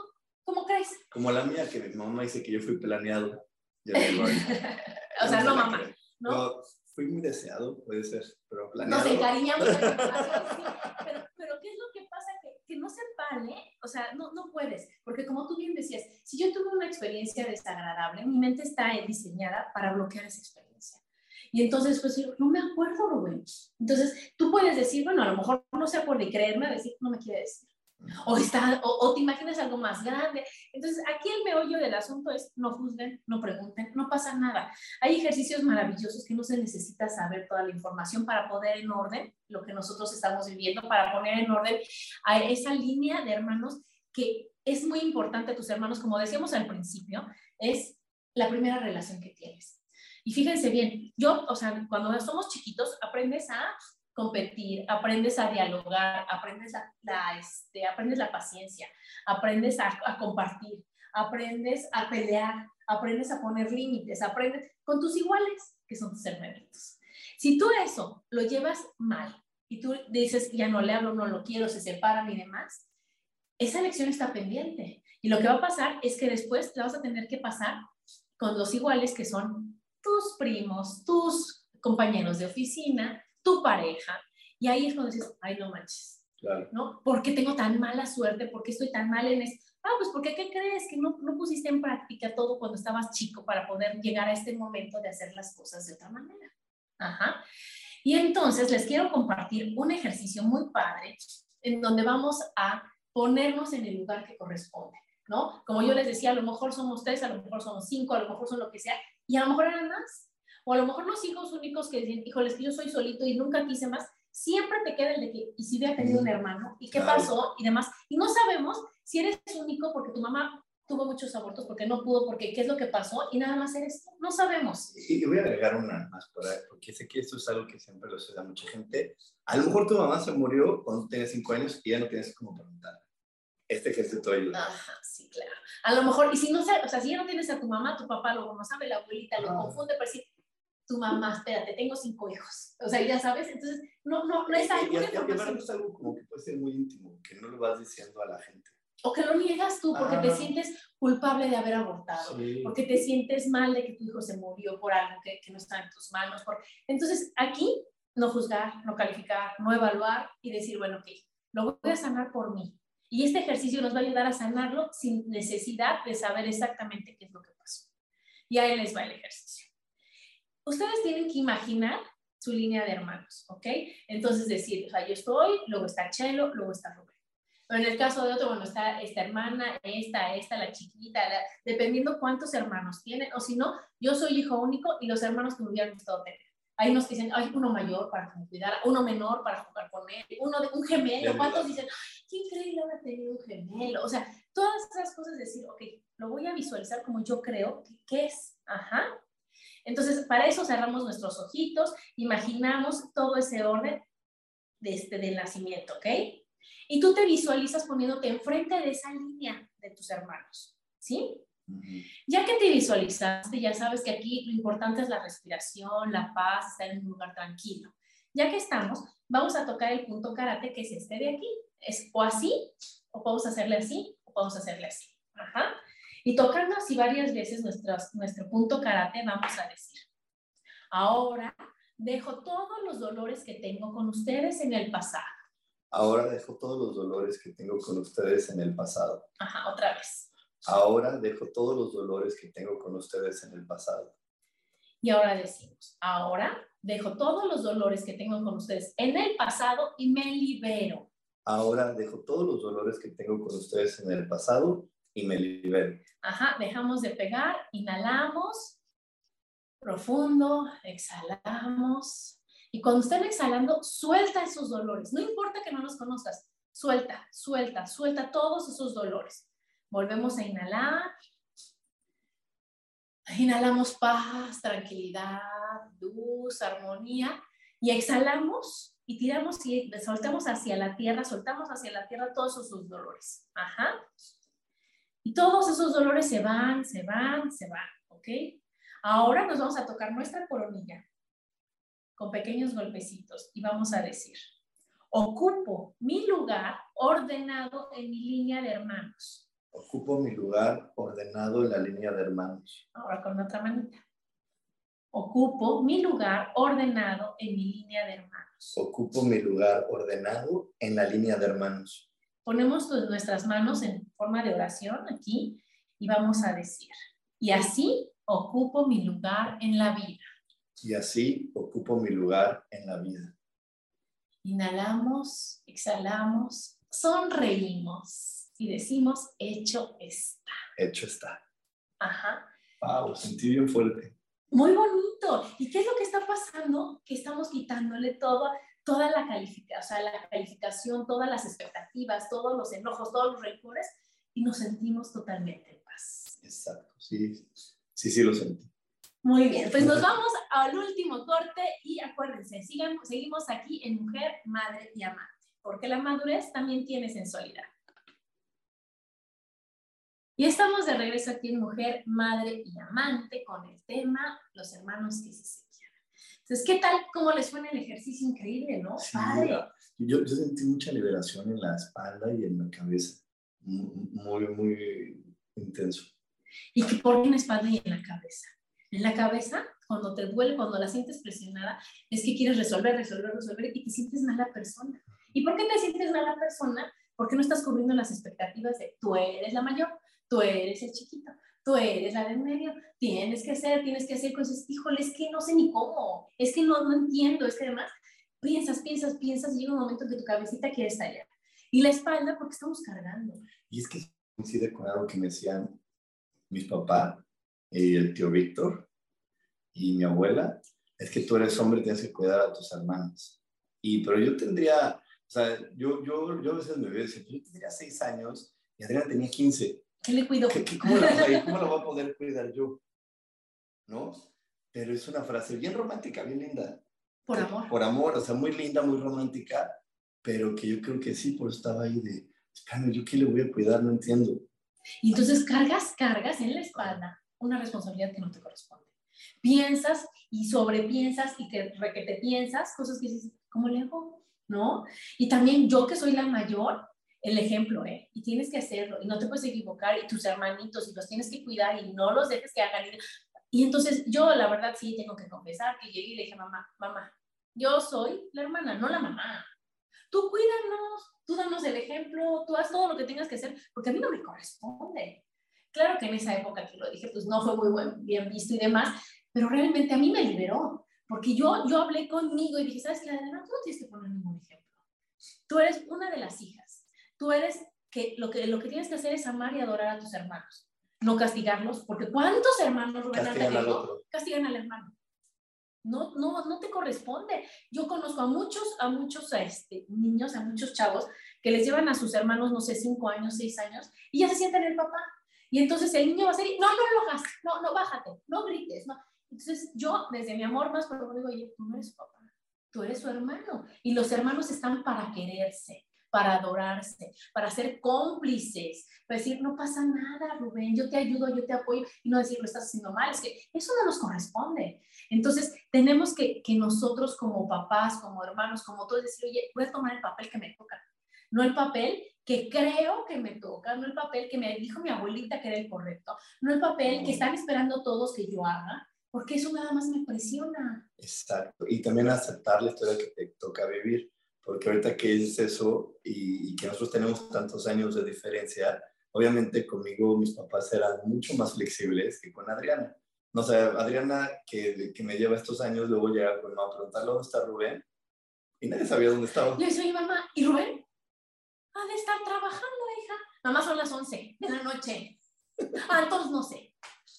¿Cómo crees? Como la mía, que mi mamá dice que yo fui planeado. o sea, no, mamá. ¿no? fui muy deseado, puede ser, pero planeado. Nos encariñamos pero, pero ¿qué es lo que pasa? Que, que no se vale, o sea, no, no puedes, porque como tú bien decías, si yo tuve una experiencia desagradable, mi mente está diseñada para bloquear esa experiencia. Y entonces, pues, no me acuerdo, Rubén. Entonces, tú puedes decir, bueno, a lo mejor no se acuerda y creerme, decir, no me quiere decir o, está, o, te imaginas algo más grande. Entonces, aquí el meollo del asunto es no juzguen, no pregunten, no pasa nada. Hay ejercicios maravillosos que no se necesita saber toda la información para poner en orden lo que nosotros estamos viviendo, para poner en orden a esa línea de hermanos que es muy importante tus hermanos, como decíamos al principio, es la primera relación que tienes. Y fíjense bien, yo, o sea, cuando somos chiquitos, aprendes a competir, aprendes a dialogar, aprendes la, este, aprendes la paciencia, aprendes a, a, compartir, aprendes a pelear, aprendes a poner límites, aprendes con tus iguales. que son tus hermanitos. Si tú eso lo llevas mal y tú dices, ya no le hablo, no lo quiero, se separan y demás, esa lección está pendiente. Y lo que va a pasar es que después la vas a tener que pasar con los iguales que son tus primos, tus compañeros de oficina, tu pareja. Y ahí es cuando dices, ay, no manches. Claro. ¿No? ¿Por qué tengo tan mala suerte? ¿Por qué estoy tan mal en esto? Ah, pues porque ¿qué crees? Que no, no pusiste en práctica todo cuando estabas chico para poder llegar a este momento de hacer las cosas de otra manera. Ajá. Y entonces les quiero compartir un ejercicio muy padre en donde vamos a ponernos en el lugar que corresponde, ¿no? Como yo les decía, a lo mejor somos tres, a lo mejor somos cinco, a lo mejor son lo que sea, y a lo mejor eran más. O a lo mejor los hijos únicos que dicen, híjoles, que yo soy solito y nunca quise más, siempre te queda el de que, ¿y si hubiera tenido un hermano? ¿Y qué pasó? Y demás. Y no sabemos si eres único porque tu mamá tuvo muchos abortos, porque no pudo, porque qué es lo que pasó, y nada más eres tú. No sabemos. Y voy a agregar una más, porque sé que esto es algo que siempre lo sucede a mucha gente. A lo mejor tu mamá se murió cuando tenías cinco años y ya no tienes cómo preguntar. Este ejercicio te ayuda. Ajá, sí, claro. A lo mejor, y si no o sea, si ya no tienes a tu mamá, tu papá, luego no sabe, la abuelita, lo confunde, pero decir, tu mamá, espérate, tengo cinco hijos. O sea, ya sabes, entonces, no, no, no es algo. Y, es algo como que puede ser muy íntimo, que no lo vas diciendo a la gente. O que lo niegas tú porque te sientes culpable de haber abortado, porque te sientes mal de que tu hijo se murió por algo que, que no está en tus manos. Por... Entonces, aquí, no juzgar, no calificar, no evaluar y decir, bueno, ok, lo voy a sanar por mí. Y este ejercicio nos va a ayudar a sanarlo sin necesidad de saber exactamente qué es lo que pasó. Y ahí les va el ejercicio. Ustedes tienen que imaginar su línea de hermanos, ¿ok? Entonces decir, o sea, yo estoy, luego está Chelo, luego está Rubén. Pero en el caso de otro, bueno, está esta hermana, esta, esta, la chiquita, dependiendo cuántos hermanos tienen, o si no, yo soy hijo único y los hermanos que me hubieran gustado tener. Hay unos que dicen, hay uno mayor para cuidara, uno menor para jugar con él, uno de un gemelo. ¿Cuántos dicen, qué increíble haber tenido un gemelo? O sea, todas esas cosas, decir, ok, lo voy a visualizar como yo creo que, es. Ajá. Entonces, para eso cerramos nuestros ojitos, imaginamos todo ese orden desde este, del nacimiento, ¿ok? Y tú te visualizas poniéndote enfrente de esa línea de tus hermanos, ¿sí? Ya que te visualizaste, ya sabes que aquí lo importante es la respiración, la paz, estar en un lugar tranquilo. Ya que estamos, vamos a tocar el punto karate que es este de aquí. Es o así, o podemos hacerle así, o podemos hacerle así. Ajá. Y tocando así varias veces nuestro punto karate, vamos a decir, ahora dejo todos los dolores que tengo con ustedes en el pasado. Ahora dejo todos los dolores que tengo con ustedes en el pasado. Ajá, otra vez. Ahora dejo todos los dolores que tengo con ustedes en el pasado. Y ahora decimos, ahora dejo todos los dolores que tengo con ustedes en el pasado y me libero. Ahora dejo todos los dolores que tengo con ustedes en el pasado y me libero. Ajá, dejamos de pegar, inhalamos profundo, exhalamos y cuando estén exhalando, suelta esos dolores. No importa que no los conozcas, suelta, suelta, suelta todos esos dolores. Volvemos a inhalar. Inhalamos paz, tranquilidad, luz, armonía. Y exhalamos y tiramos y soltamos hacia la tierra, soltamos hacia la tierra todos esos dolores. Ajá. Y todos esos dolores se van, se van, se van, ¿ok? Ahora nos vamos a tocar nuestra coronilla con pequeños golpecitos y vamos a decir, ocupo mi lugar ordenado en mi línea de hermanos. Ocupo mi lugar ordenado en la línea de hermanos. Ahora con otra manita. Ocupo mi lugar ordenado en mi línea de hermanos. Ocupo mi lugar ordenado en la línea de hermanos. Ponemos nuestras manos en forma de oración aquí y vamos a decir, y así ocupo mi lugar en la vida y así ocupo mi lugar en la vida. Inhalamos, exhalamos, sonreímos y decimos, hecho está. Hecho está. Ajá. Wow, sentí bien fuerte. Muy bonito. ¿Y qué es lo que está pasando? Que estamos quitándole todo, toda la calificación, o sea, la calificación, todas las expectativas, todos los enojos, todos los rencores y nos sentimos totalmente en paz. Exacto, sí, sí, sí lo sentí. Muy bien, pues nos vamos al último corte y acuérdense, sigan, seguimos aquí en Mujer, Madre y Amante, porque la madurez también tiene sensualidad. Y estamos de regreso aquí en Mujer, Madre y Amante con el tema Los hermanos que se sequían. Entonces, ¿qué tal? ¿Cómo les suena el ejercicio? Increíble, ¿no? Padre. Yo, yo sentí mucha liberación en la espalda y en la cabeza. Muy, muy intenso. ¿Y qué por en la espalda y en la cabeza? En la cabeza, cuando te duele, cuando la sientes presionada, es que quieres resolver, resolver, resolver y te sientes mala persona. ¿Y por qué te sientes mala persona? Porque no estás cubriendo las expectativas de tú eres la mayor, tú eres el chiquito, tú eres la del medio, tienes que hacer, tienes que hacer cosas. Híjole, es que no sé ni cómo, es que no, no entiendo, es que además piensas, piensas, piensas y llega un momento en que tu cabecita quiere estallar. Y la espalda porque estamos cargando. Y es que coincide con algo que me decían mis papás y el tío Víctor y mi abuela, es que tú eres hombre, tienes que cuidar a tus hermanos. Y, pero yo tendría, o sea, yo, yo, yo a veces me veo y digo, yo tendría seis años y Adriana tenía 15. ¿Qué le cuido? cómo, la, ¿Cómo la voy a poder cuidar yo? ¿No? Pero es una frase bien romántica, bien linda. Por amor. Por amor, o sea, muy linda, muy romántica, pero que yo creo que sí, por estaba ahí de, espérame, ¿yo qué le voy a cuidar? No entiendo. Y entonces cargas, cargas en la espalda una responsabilidad que no te corresponde. Piensas y sobrepiensas y que, que te piensas cosas que dices, ¿cómo le hago? ¿No? Y también yo que soy la mayor, el ejemplo, ¿eh? Y tienes que hacerlo, y no te puedes equivocar, y tus hermanitos, y los tienes que cuidar, y no los dejes que hagan. Y entonces yo, la verdad, sí tengo que confesar que llegué y le dije, mamá, mamá, yo soy la hermana, no la mamá. Tú cuídanos, tú danos el ejemplo, tú haz todo lo que tengas que hacer, porque a mí no me corresponde. Claro que en esa época que lo dije, pues no fue muy buen, bien visto y demás, pero realmente a mí me liberó, porque yo, yo hablé conmigo y dije, ¿sabes qué? Adriana, tú no tienes que poner ningún ejemplo. Tú eres una de las hijas. Tú eres que lo que, lo que tienes que hacer es amar y adorar a tus hermanos, no castigarlos, porque ¿cuántos hermanos castigan al, otro? castigan al hermano? No, no, no te corresponde. Yo conozco a muchos, a muchos este, niños, a muchos chavos que les llevan a sus hermanos, no sé, cinco años, seis años, y ya se sienten el papá. Y entonces el niño va a ser, no, no lo hagas, no, no, bájate, no grites, no. Entonces yo, desde mi amor más profundo, digo, oye, tú no eres papá, tú eres su hermano. Y los hermanos están para quererse, para adorarse, para ser cómplices, para decir, no pasa nada, Rubén, yo te ayudo, yo te apoyo, y no decir, lo estás haciendo mal, es que eso no nos corresponde. Entonces, tenemos que, que nosotros como papás, como hermanos, como todos, decir, oye, voy a tomar el papel que me toca, no el papel que creo que me toca, no el papel que me dijo mi abuelita que era el correcto, no el papel que están esperando todos que yo haga, porque eso nada más me presiona. Exacto, y también aceptar la historia que te toca vivir, porque ahorita que es eso y, que nosotros tenemos tantos años de diferencia, obviamente conmigo mis papás eran mucho más flexibles que con Adriana. No sé, Adriana, que, que me lleva estos años, luego llega con a preguntarle dónde está Rubén, y nadie sabía dónde estaba. Le mi mamá, ¿y Rubén? ha de estar trabajando, hija. Mamá, son las 11 de la noche. Ah, entonces no sé.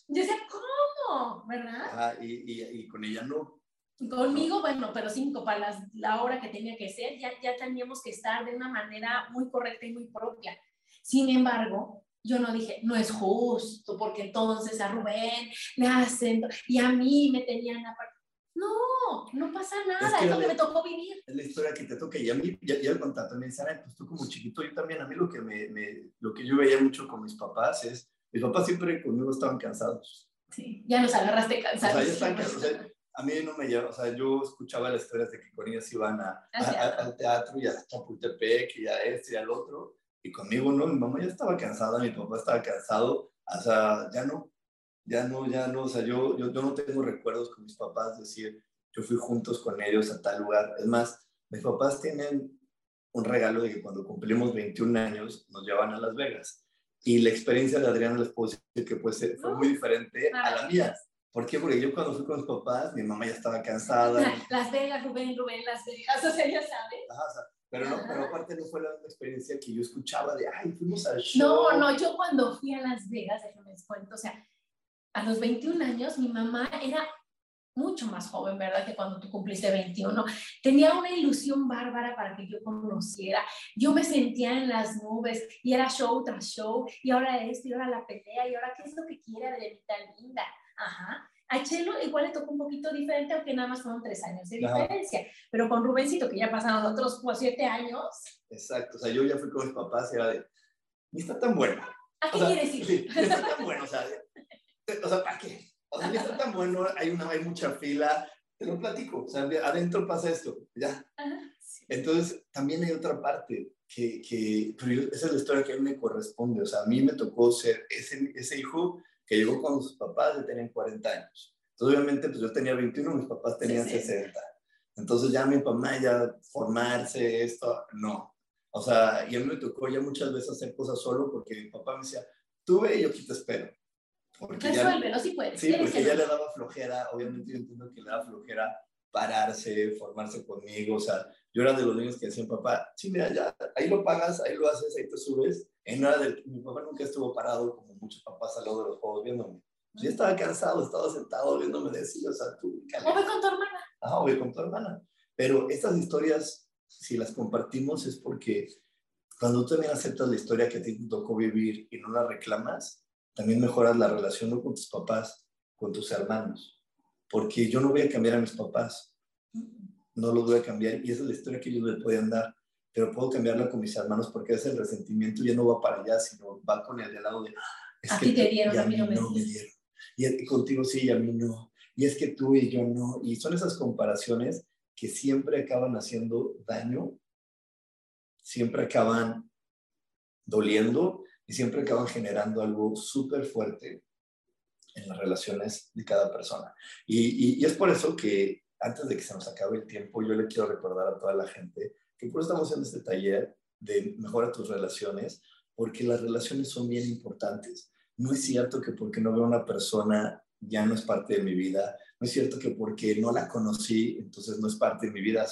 Yo decía, ¿cómo? ¿Verdad? Ah, y, y, con ella no. Conmigo, bueno, pero cinco para las, la hora que tenía que ser, ya, ya teníamos que estar de una manera muy correcta y muy propia. Sin embargo, yo no dije, no es justo, porque entonces a Rubén le hacen, y a mí me tenían aparte. No, no pasa nada, es, lo que me tocó vivir. Es la historia que te toca y a mí, ya, ya el contacto me dice, pues tú como chiquito, yo también, a mí lo que, me, me, lo que yo veía mucho con mis papás es, mis papás siempre conmigo estaban cansados. Sí, ya los agarraste cansados. O sea, ya están cansados. O sea, a mí no me lleva, o sea, yo escuchaba las historias de que con ellos iban a, al teatro y a Chapultepec y a este y al otro, y conmigo no, mi mamá ya estaba cansada, mi papá estaba cansado, o sea, ya no, ya no, ya no, o sea, yo, yo, yo no tengo recuerdos con mis papás, decir, yo fui juntos con ellos a tal lugar. Es más, mis papás tienen un regalo de que cuando cumplimos 21 años nos llevan a Las Vegas. Y la experiencia de Adriana les puedo decir que pues, fue muy diferente a la mía. ¿Por qué? Porque yo cuando fui con mis papás, mi mamá ya estaba cansada. Las Vegas, Rubén, Rubén, Las Vegas, o sea, ya sabes. pero, no, pero aparte no fue la experiencia que yo escuchaba de, ay, fuimos al show. No, no, yo cuando fui a Las Vegas, déjame les cuento, o sea, a los 21 años mi mamá era mucho más joven, ¿verdad? Que cuando tú cumpliste 21. Tenía una ilusión bárbara para que yo conociera. Yo me sentía en las nubes y era show tras show y ahora esto y ahora la pelea y ahora qué es lo que quiere Adrianita linda. Ajá. A Chelo igual le tocó un poquito diferente, aunque nada más fueron tres años de diferencia. Pero con Rubencito, que ya pasaron otros pues, siete años. Exacto. O sea, yo ya fui con mis papás y era de, ni está tan bueno. ¿A qué quieres decir? Sí, ni está tan bueno. O sea, o sea, ¿para qué? O sea, está tan bueno, hay, una, hay mucha fila, te lo platico, o sea, adentro pasa esto, ya. Entonces, también hay otra parte que, que esa es la historia que a mí me corresponde, o sea, a mí me tocó ser ese, ese hijo que llegó con sus papás y tenían 40 años. Entonces, obviamente, pues yo tenía 21, mis papás tenían 60. Entonces ya mi mamá ya formarse, esto, no. O sea, y a mí me tocó ya muchas veces hacer cosas solo porque mi papá me decía, tú ve y yo aquí te espero. Porque Resuélvelo, si puedes. Sí, porque ella le daba flojera, obviamente yo entiendo que le daba flojera pararse, formarse conmigo, o sea, yo era de los niños que decían, papá, sí, mira, ya, ahí lo pagas, ahí lo haces, ahí te subes. En del, mi papá nunca estuvo parado como muchos papás al lado de los juegos viéndome. Yo estaba cansado, estaba sentado viéndome decir, o sea, tú... O voy con tu hermana. Ah, voy con tu hermana. Pero estas historias, si las compartimos, es porque cuando tú también aceptas la historia que a ti te tocó vivir y no la reclamas, también mejoras la relación no con tus papás, con tus hermanos. Porque yo no voy a cambiar a mis papás, no los voy a cambiar y esa es la historia que ellos me pueden dar, pero puedo cambiarla con mis hermanos porque ese resentimiento ya no va para allá, sino va con el de lado de... Ah, a ti te dieron, a mí no me, dieron. Y contigo sí, y a mí no. Y es que tú y yo no. Y son esas comparaciones que siempre acaban haciendo daño, siempre acaban doliendo y siempre acaban generando algo súper fuerte en las relaciones de cada persona. Y, es por eso que antes de que se nos acabe el tiempo, yo le quiero recordar a toda la gente que por eso estamos en este taller de mejora tus relaciones, porque las relaciones son bien importantes. No es cierto que porque no veo a una persona ya no es parte de mi vida. No es cierto que porque no la conocí, entonces no es parte de mi vida.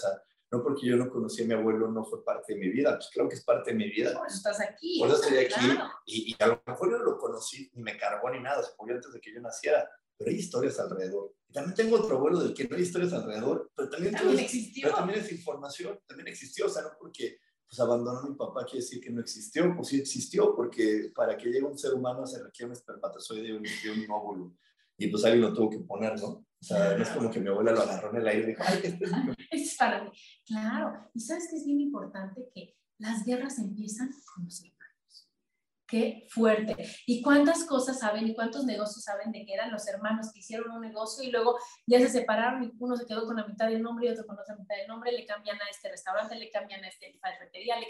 No porque yo no conocí a mi abuelo, no fue parte de mi vida. Pues creo que es parte de mi vida. Por eso estás aquí. Por eso estoy aquí. Y, a lo mejor yo no lo conocí, ni me cargó ni nada. Se murió antes de que yo naciera. Pero hay historias alrededor. Y también tengo otro abuelo del que no hay historias alrededor. Pero también, también existió. Pero también es información. También existió. O sea, no porque pues abandonó a mi papá quiere decir que no existió. Pues sí existió porque para que llegue un ser humano se requiere un espermatozoide y un, un óvulo y pues alguien lo tuvo que poner, ¿no? O sea, no es como que mi abuela lo agarró en el aire y dijo, ay, es para mí. Claro, y sabes que es bien importante que las guerras empiezan con los hermanos. Qué fuerte. ¿Y cuántas cosas saben y cuántos negocios saben de que eran los hermanos que hicieron un negocio y luego ya se separaron y uno se quedó con la mitad del nombre y otro con la otra mitad del nombre, le cambian a este restaurante, le cambian a este ferretería, le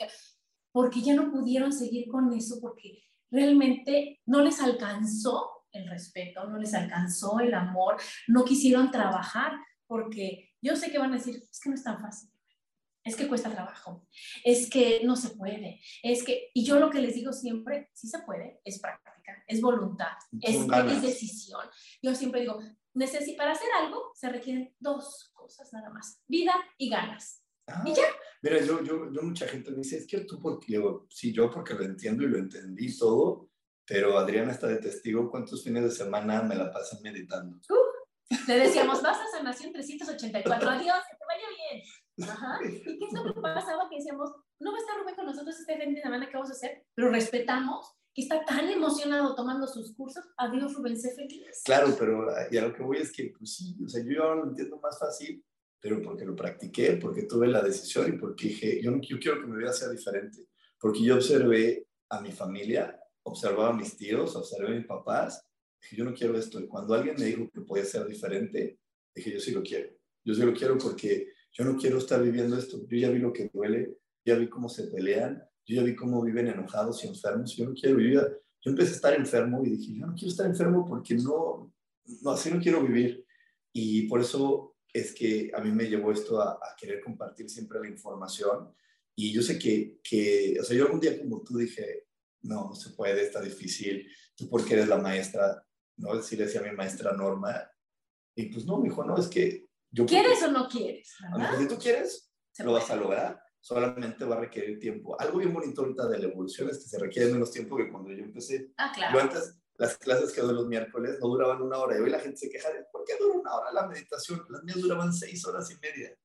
porque ya no pudieron seguir con eso porque realmente no les alcanzó el respeto, no les alcanzó el amor, no quisieron trabajar, porque yo sé que van a decir, es que no es tan fácil, es que cuesta trabajo, es que no se puede, es que, y yo lo que les digo siempre, sí se puede, es práctica, es voluntad, es, decisión. Yo siempre digo, para hacer algo se requieren dos cosas nada más, vida y ganas. Ah, y ya. Mira, yo, yo, yo, mucha gente me dice, es que tú porque, sí, yo porque lo entiendo y lo entendí todo, pero Adriana está de testigo cuántos fines de semana me la pasan meditando. Uh, le decíamos, vas a sanación 384, adiós, que te vaya bien. Ajá. ¿Y qué es lo que pasaba? Que decíamos, no va a estar Rubén con nosotros este fin de semana, ¿qué vamos a hacer? Pero respetamos que está tan emocionado tomando sus cursos, adiós Rubén, sé feliz. Claro, pero y a lo que voy es que, pues sí, o sea, yo ahora lo entiendo más fácil, pero porque lo practiqué, porque tuve la decisión y porque dije, yo, yo quiero que mi vida sea diferente, porque yo observé a mi familia observaba a mis tíos, observé a mis papás, dije, yo no quiero esto. Y cuando alguien me dijo que podía ser diferente, dije, yo sí lo quiero. Yo sí lo quiero porque yo no quiero estar viviendo esto. Yo ya vi lo que duele, ya vi cómo se pelean, yo ya vi cómo viven enojados y enfermos. Yo no quiero vivir. Yo empecé a estar enfermo y dije, yo no quiero estar enfermo porque no, no así no quiero vivir. Y por eso es que a mí me llevó esto a, a querer compartir siempre la información. Y yo sé que, que, o sea, yo algún día como tú dije, no, no se puede, está difícil, tú porque eres la maestra, ¿no? Decir decía mi maestra Norma, y pues no, me dijo, no, es que yo... ¿Quieres o no quieres? si tú quieres, lo vas a lograr, solamente va a requerir tiempo. Algo bien bonito ahorita de la evolución es que se requiere menos tiempo que cuando yo empecé. Ah, claro. Yo antes, las clases que doy los miércoles no duraban una hora, y hoy la gente se queja de, ¿por qué dura una hora la meditación? Las mías duraban seis horas y media.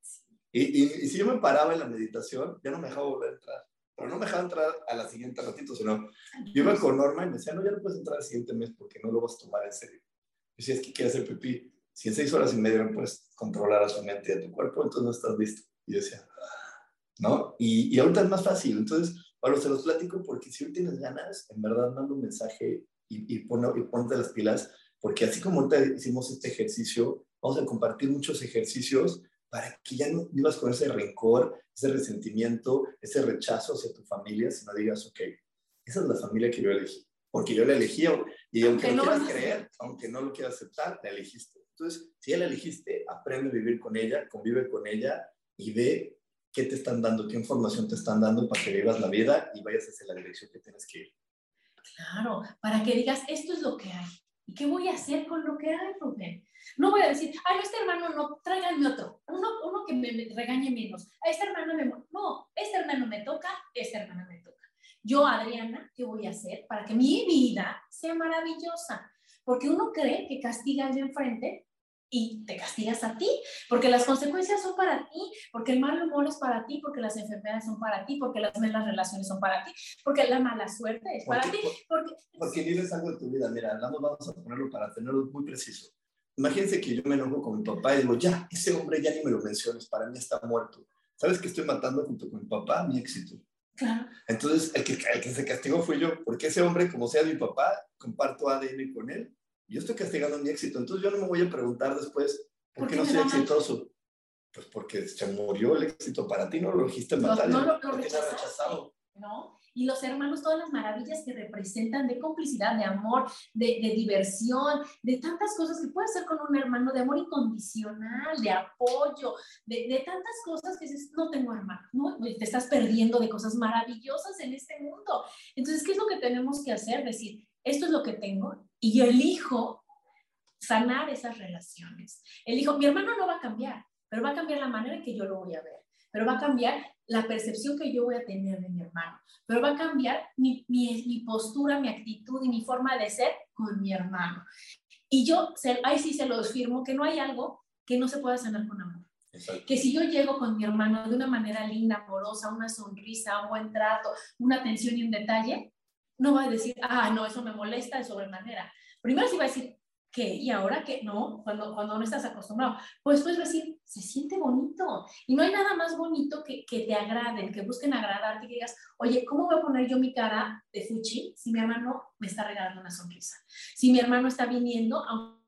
Y, y, y si yo me paraba en la meditación, ya no me dejaba volver a entrar pero no me dejaba entrar a la siguiente ratito, sino yo iba con Norma y me decía, no, ya no puedes entrar al siguiente mes porque no lo vas a tomar en serio. Yo decía, es que quieres hacer pipí. Si en seis horas y media no puedes controlar a tu mente y a tu cuerpo, entonces no estás listo. Y yo decía, ¿no? Y, y ahorita es más fácil. Entonces, Pablo, se los platico porque si hoy tienes ganas, en verdad manda un mensaje y, y, pon, y ponte las pilas, porque así como ahorita hicimos este ejercicio, vamos a compartir muchos ejercicios para que ya no vivas con ese rencor, ese resentimiento, ese rechazo hacia tu familia, sino digas, ok, esa es la familia que yo elegí, porque yo la elegí y aunque, no lo quieras creer, aunque no lo quieras aceptar, la elegiste. Entonces, si ya la elegiste, aprende a vivir con ella, convive con ella y ve qué te están dando, qué información te están dando para que vivas la vida y vayas hacia la dirección que tienes que ir. Claro, para que digas, esto es lo que hay. ¿Y qué voy a hacer con lo que hay, Rubén? No voy a decir, ay, este hermano no, tráiganme otro, uno, uno que me, regañe menos. A este hermano me... No, este hermano me toca, este hermano me toca. Yo, Adriana, ¿qué voy a hacer para que mi vida sea maravillosa? Porque uno cree que castiga al de enfrente y te castigas a ti, porque las consecuencias son para ti, porque el mal humor es para ti, porque las enfermedades son para ti, porque las malas relaciones son para ti, porque la mala suerte es para ti. Porque, porque vives algo de tu vida. Mira, vamos a ponerlo para tenerlo muy preciso. Imagínense que yo me enojo con mi papá y digo, ya, ese hombre ya ni me lo menciones, para mí está muerto. ¿Sabes que estoy matando junto con mi papá? Mi éxito. Claro. Entonces, el que, el que se castigó fue yo, porque ese hombre, como sea mi papá, comparto ADN con él yo estoy castigando mi éxito. Entonces yo no me voy a preguntar después, ¿por, qué no soy exitoso? Pues porque se murió el éxito para ti, no lo dijiste en batalla. No, lo, lo rechazado. ¿no? Y los hermanos, todas las maravillas que representan de complicidad, de amor, de, de, diversión, de tantas cosas que puedes hacer con un hermano, de amor incondicional, de apoyo, de, de tantas cosas que dices, no tengo hermano, ¿no? te estás perdiendo de cosas maravillosas en este mundo. Entonces, ¿qué es lo que tenemos que hacer? Decir, esto es lo que tengo y yo elijo sanar esas relaciones. Elijo, mi hermano no va a cambiar, pero va a cambiar la manera en que yo lo voy a ver, pero va a cambiar la percepción que yo voy a tener de mi hermano, pero va a cambiar mi, mi, postura, mi actitud y mi forma de ser con mi hermano. Y yo, ahí sí se los firmo, que no hay algo que no se pueda sanar con amor. Que si yo llego con mi hermano de una manera linda, amorosa, una sonrisa, un buen trato, una atención y un detalle, no va a decir, ah, no, eso me molesta de sobremanera. Primero sí va a decir, ¿qué? ¿Y ahora qué? No, cuando, cuando no estás acostumbrado. Pues después va a decir, se siente bonito. Y no hay nada más bonito que, que te agraden, que busquen agradarte, que digas, oye, ¿cómo voy a poner yo mi cara de fuchi si mi hermano me está regalando una sonrisa? Si mi hermano está viniendo, aunque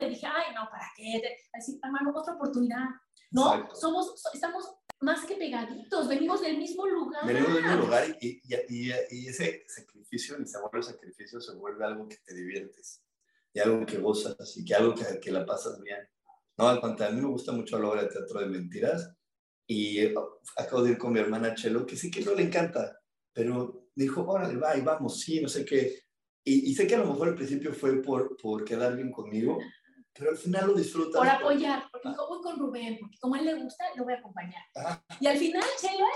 le dije, ay, no, ¿para qué? Decir, hermano, otra oportunidad. No, somos, estamos más que pegaditos, venimos del mismo lugar. Venimos del mismo lugar y, y, y, ese sacrificio, ni se vuelve sacrificio, se vuelve algo que te diviertes y algo que gozas y que algo que, que la pasas bien. No, al contrario, a mí me gusta mucho la obra de teatro de mentiras y oh, acabo de ir con mi hermana Chelo, que sí que no le encanta, pero dijo, órale, va y vamos, sí, no sé qué. Y, y, sé que a lo mejor al principio fue por, por quedar bien conmigo, pero al final lo disfrutas. Por apoyar, porque dijo, voy con Rubén, porque como a él le gusta, lo voy a acompañar. Y al final, se lo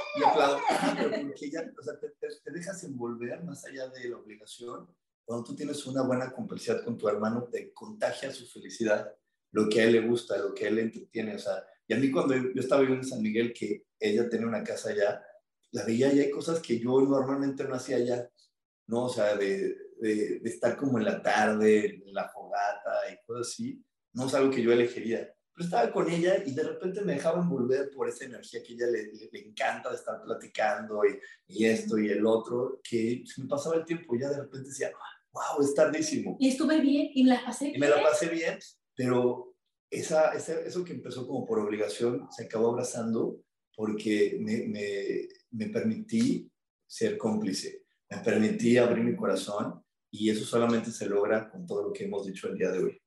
pero porque ya, o sea, te, te, dejas envolver más allá de la obligación. Cuando tú tienes una buena complicidad con tu hermano, te contagia su felicidad, lo que a él le gusta, lo que a él le entretiene. O sea, y a mí cuando yo estaba viviendo en San Miguel, que ella tenía una casa allá, la veía y hay cosas que yo normalmente no hacía allá, ¿no? O sea, de, de, de estar como en la tarde, en la fogata y cosas así no es algo que yo elegiría. Pero estaba con ella y de repente me dejaba envolver por esa energía que ella le, le, encanta de estar platicando y, y, esto y el otro, que se me pasaba el tiempo y ya de repente decía, wow, es tardísimo. Y estuve bien y me la pasé bien. Y me la pasé bien, pero esa, esa, eso que empezó como por obligación se acabó abrazando porque me, me, me permití ser cómplice, me permití abrir mi corazón y eso solamente se logra con todo lo que hemos dicho el día de hoy.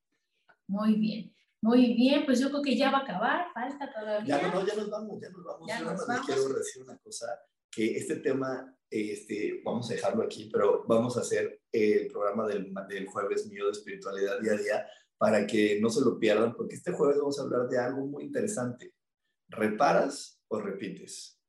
Muy bien. Muy bien, pues yo creo que ya va a acabar, falta todavía. Ya, no, ya nos vamos, ya nos vamos. Ya nos vamos. quiero decir una cosa, que este tema, este, vamos a dejarlo aquí, pero vamos a hacer el programa del, del jueves mío de espiritualidad día a día para que no se lo pierdan, porque este jueves vamos a hablar de algo muy interesante. ¿Reparas o repites?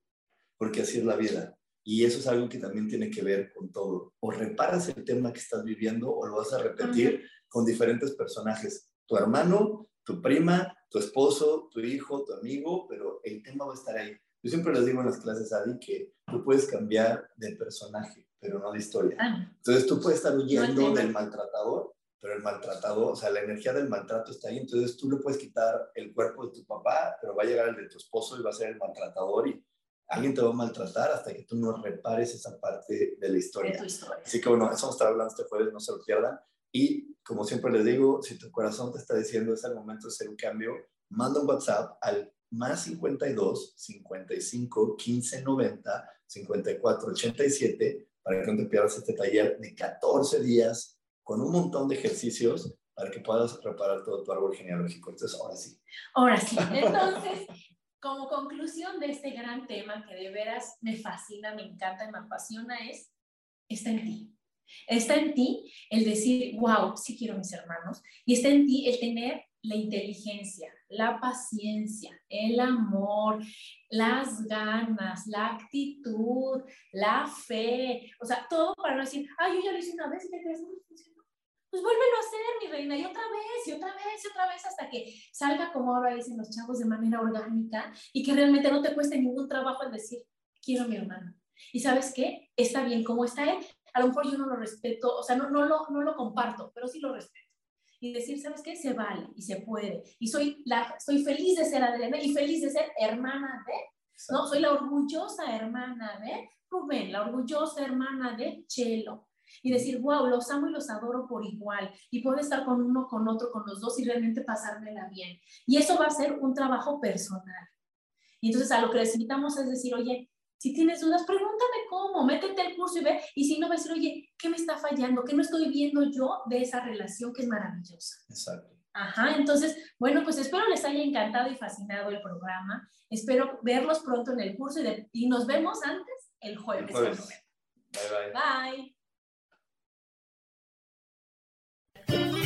Porque así es la vida. Y eso es algo que también tiene que ver con todo. O reparas el tema que estás viviendo o lo vas a repetir con diferentes personajes tu hermano, tu prima, tu esposo, tu hijo, tu amigo, pero el tema va a estar ahí. Yo siempre les digo en las clases, Adi, que tú puedes cambiar de personaje, pero no de historia. Ah. Entonces tú puedes estar huyendo del maltratador, pero el maltratador, o sea, la energía del maltrato está ahí. Entonces tú le puedes quitar el cuerpo de tu papá, pero va a llegar el de tu esposo y va a ser el maltratador y alguien te va a maltratar hasta que tú no repares esa parte de la historia. De tu historia. Así que bueno, eso vamos a estar hablando este jueves, no se lo pierdan. Y como siempre les digo, si tu corazón te está diciendo es el momento de hacer un cambio, manda un WhatsApp al más 52 55 15 90 54 87 para que no te pierdas este taller de 14 días con un montón de ejercicios para que puedas preparar todo tu árbol genealógico. Entonces, ahora sí. Ahora sí. Entonces, como conclusión de este gran tema que de veras me fascina, me encanta y me apasiona es, está en ti. Está en ti el decir, wow, sí quiero mis hermanos. Y está en ti el tener la inteligencia, la paciencia, el amor, las ganas, la actitud, la fe, o sea, todo para no decir, ay, yo ya lo hice una vez y te crees, no funcionó. Pues vuélvelo a hacer, mi reina, y otra vez, y otra vez, y otra vez, hasta que salga como ahora dicen los chavos de manera orgánica y que realmente no te cueste ningún trabajo el decir, quiero a mi hermano. Y sabes qué? Está bien como está él. A lo mejor yo no lo respeto, o sea, no, no, lo, no lo comparto, pero sí lo respeto y decir, ¿sabes qué? Se vale y se puede. Y soy, la, soy feliz de ser Adriana y feliz de ser hermana de, ¿no? Soy la orgullosa hermana de Rubén, la orgullosa hermana de Chelo. Y decir, wow, los amo y los adoro por igual. Y puedo estar con uno, con otro, con los dos y realmente pasármela bien. Y eso va a ser un trabajo personal. Y entonces a lo que les invitamos es decir, oye, si tienes dudas, pregúntame cómo, métete al curso y ve. Y si no, va a decir, oye, ¿qué me está fallando? ¿Qué no estoy viendo yo de esa relación que es maravillosa? Exacto. Ajá, entonces, bueno, pues espero les haya encantado y fascinado el programa. Espero verlos pronto en el curso y, y nos vemos antes el jueves. El jueves. Bye, bye. Bye. Thank you.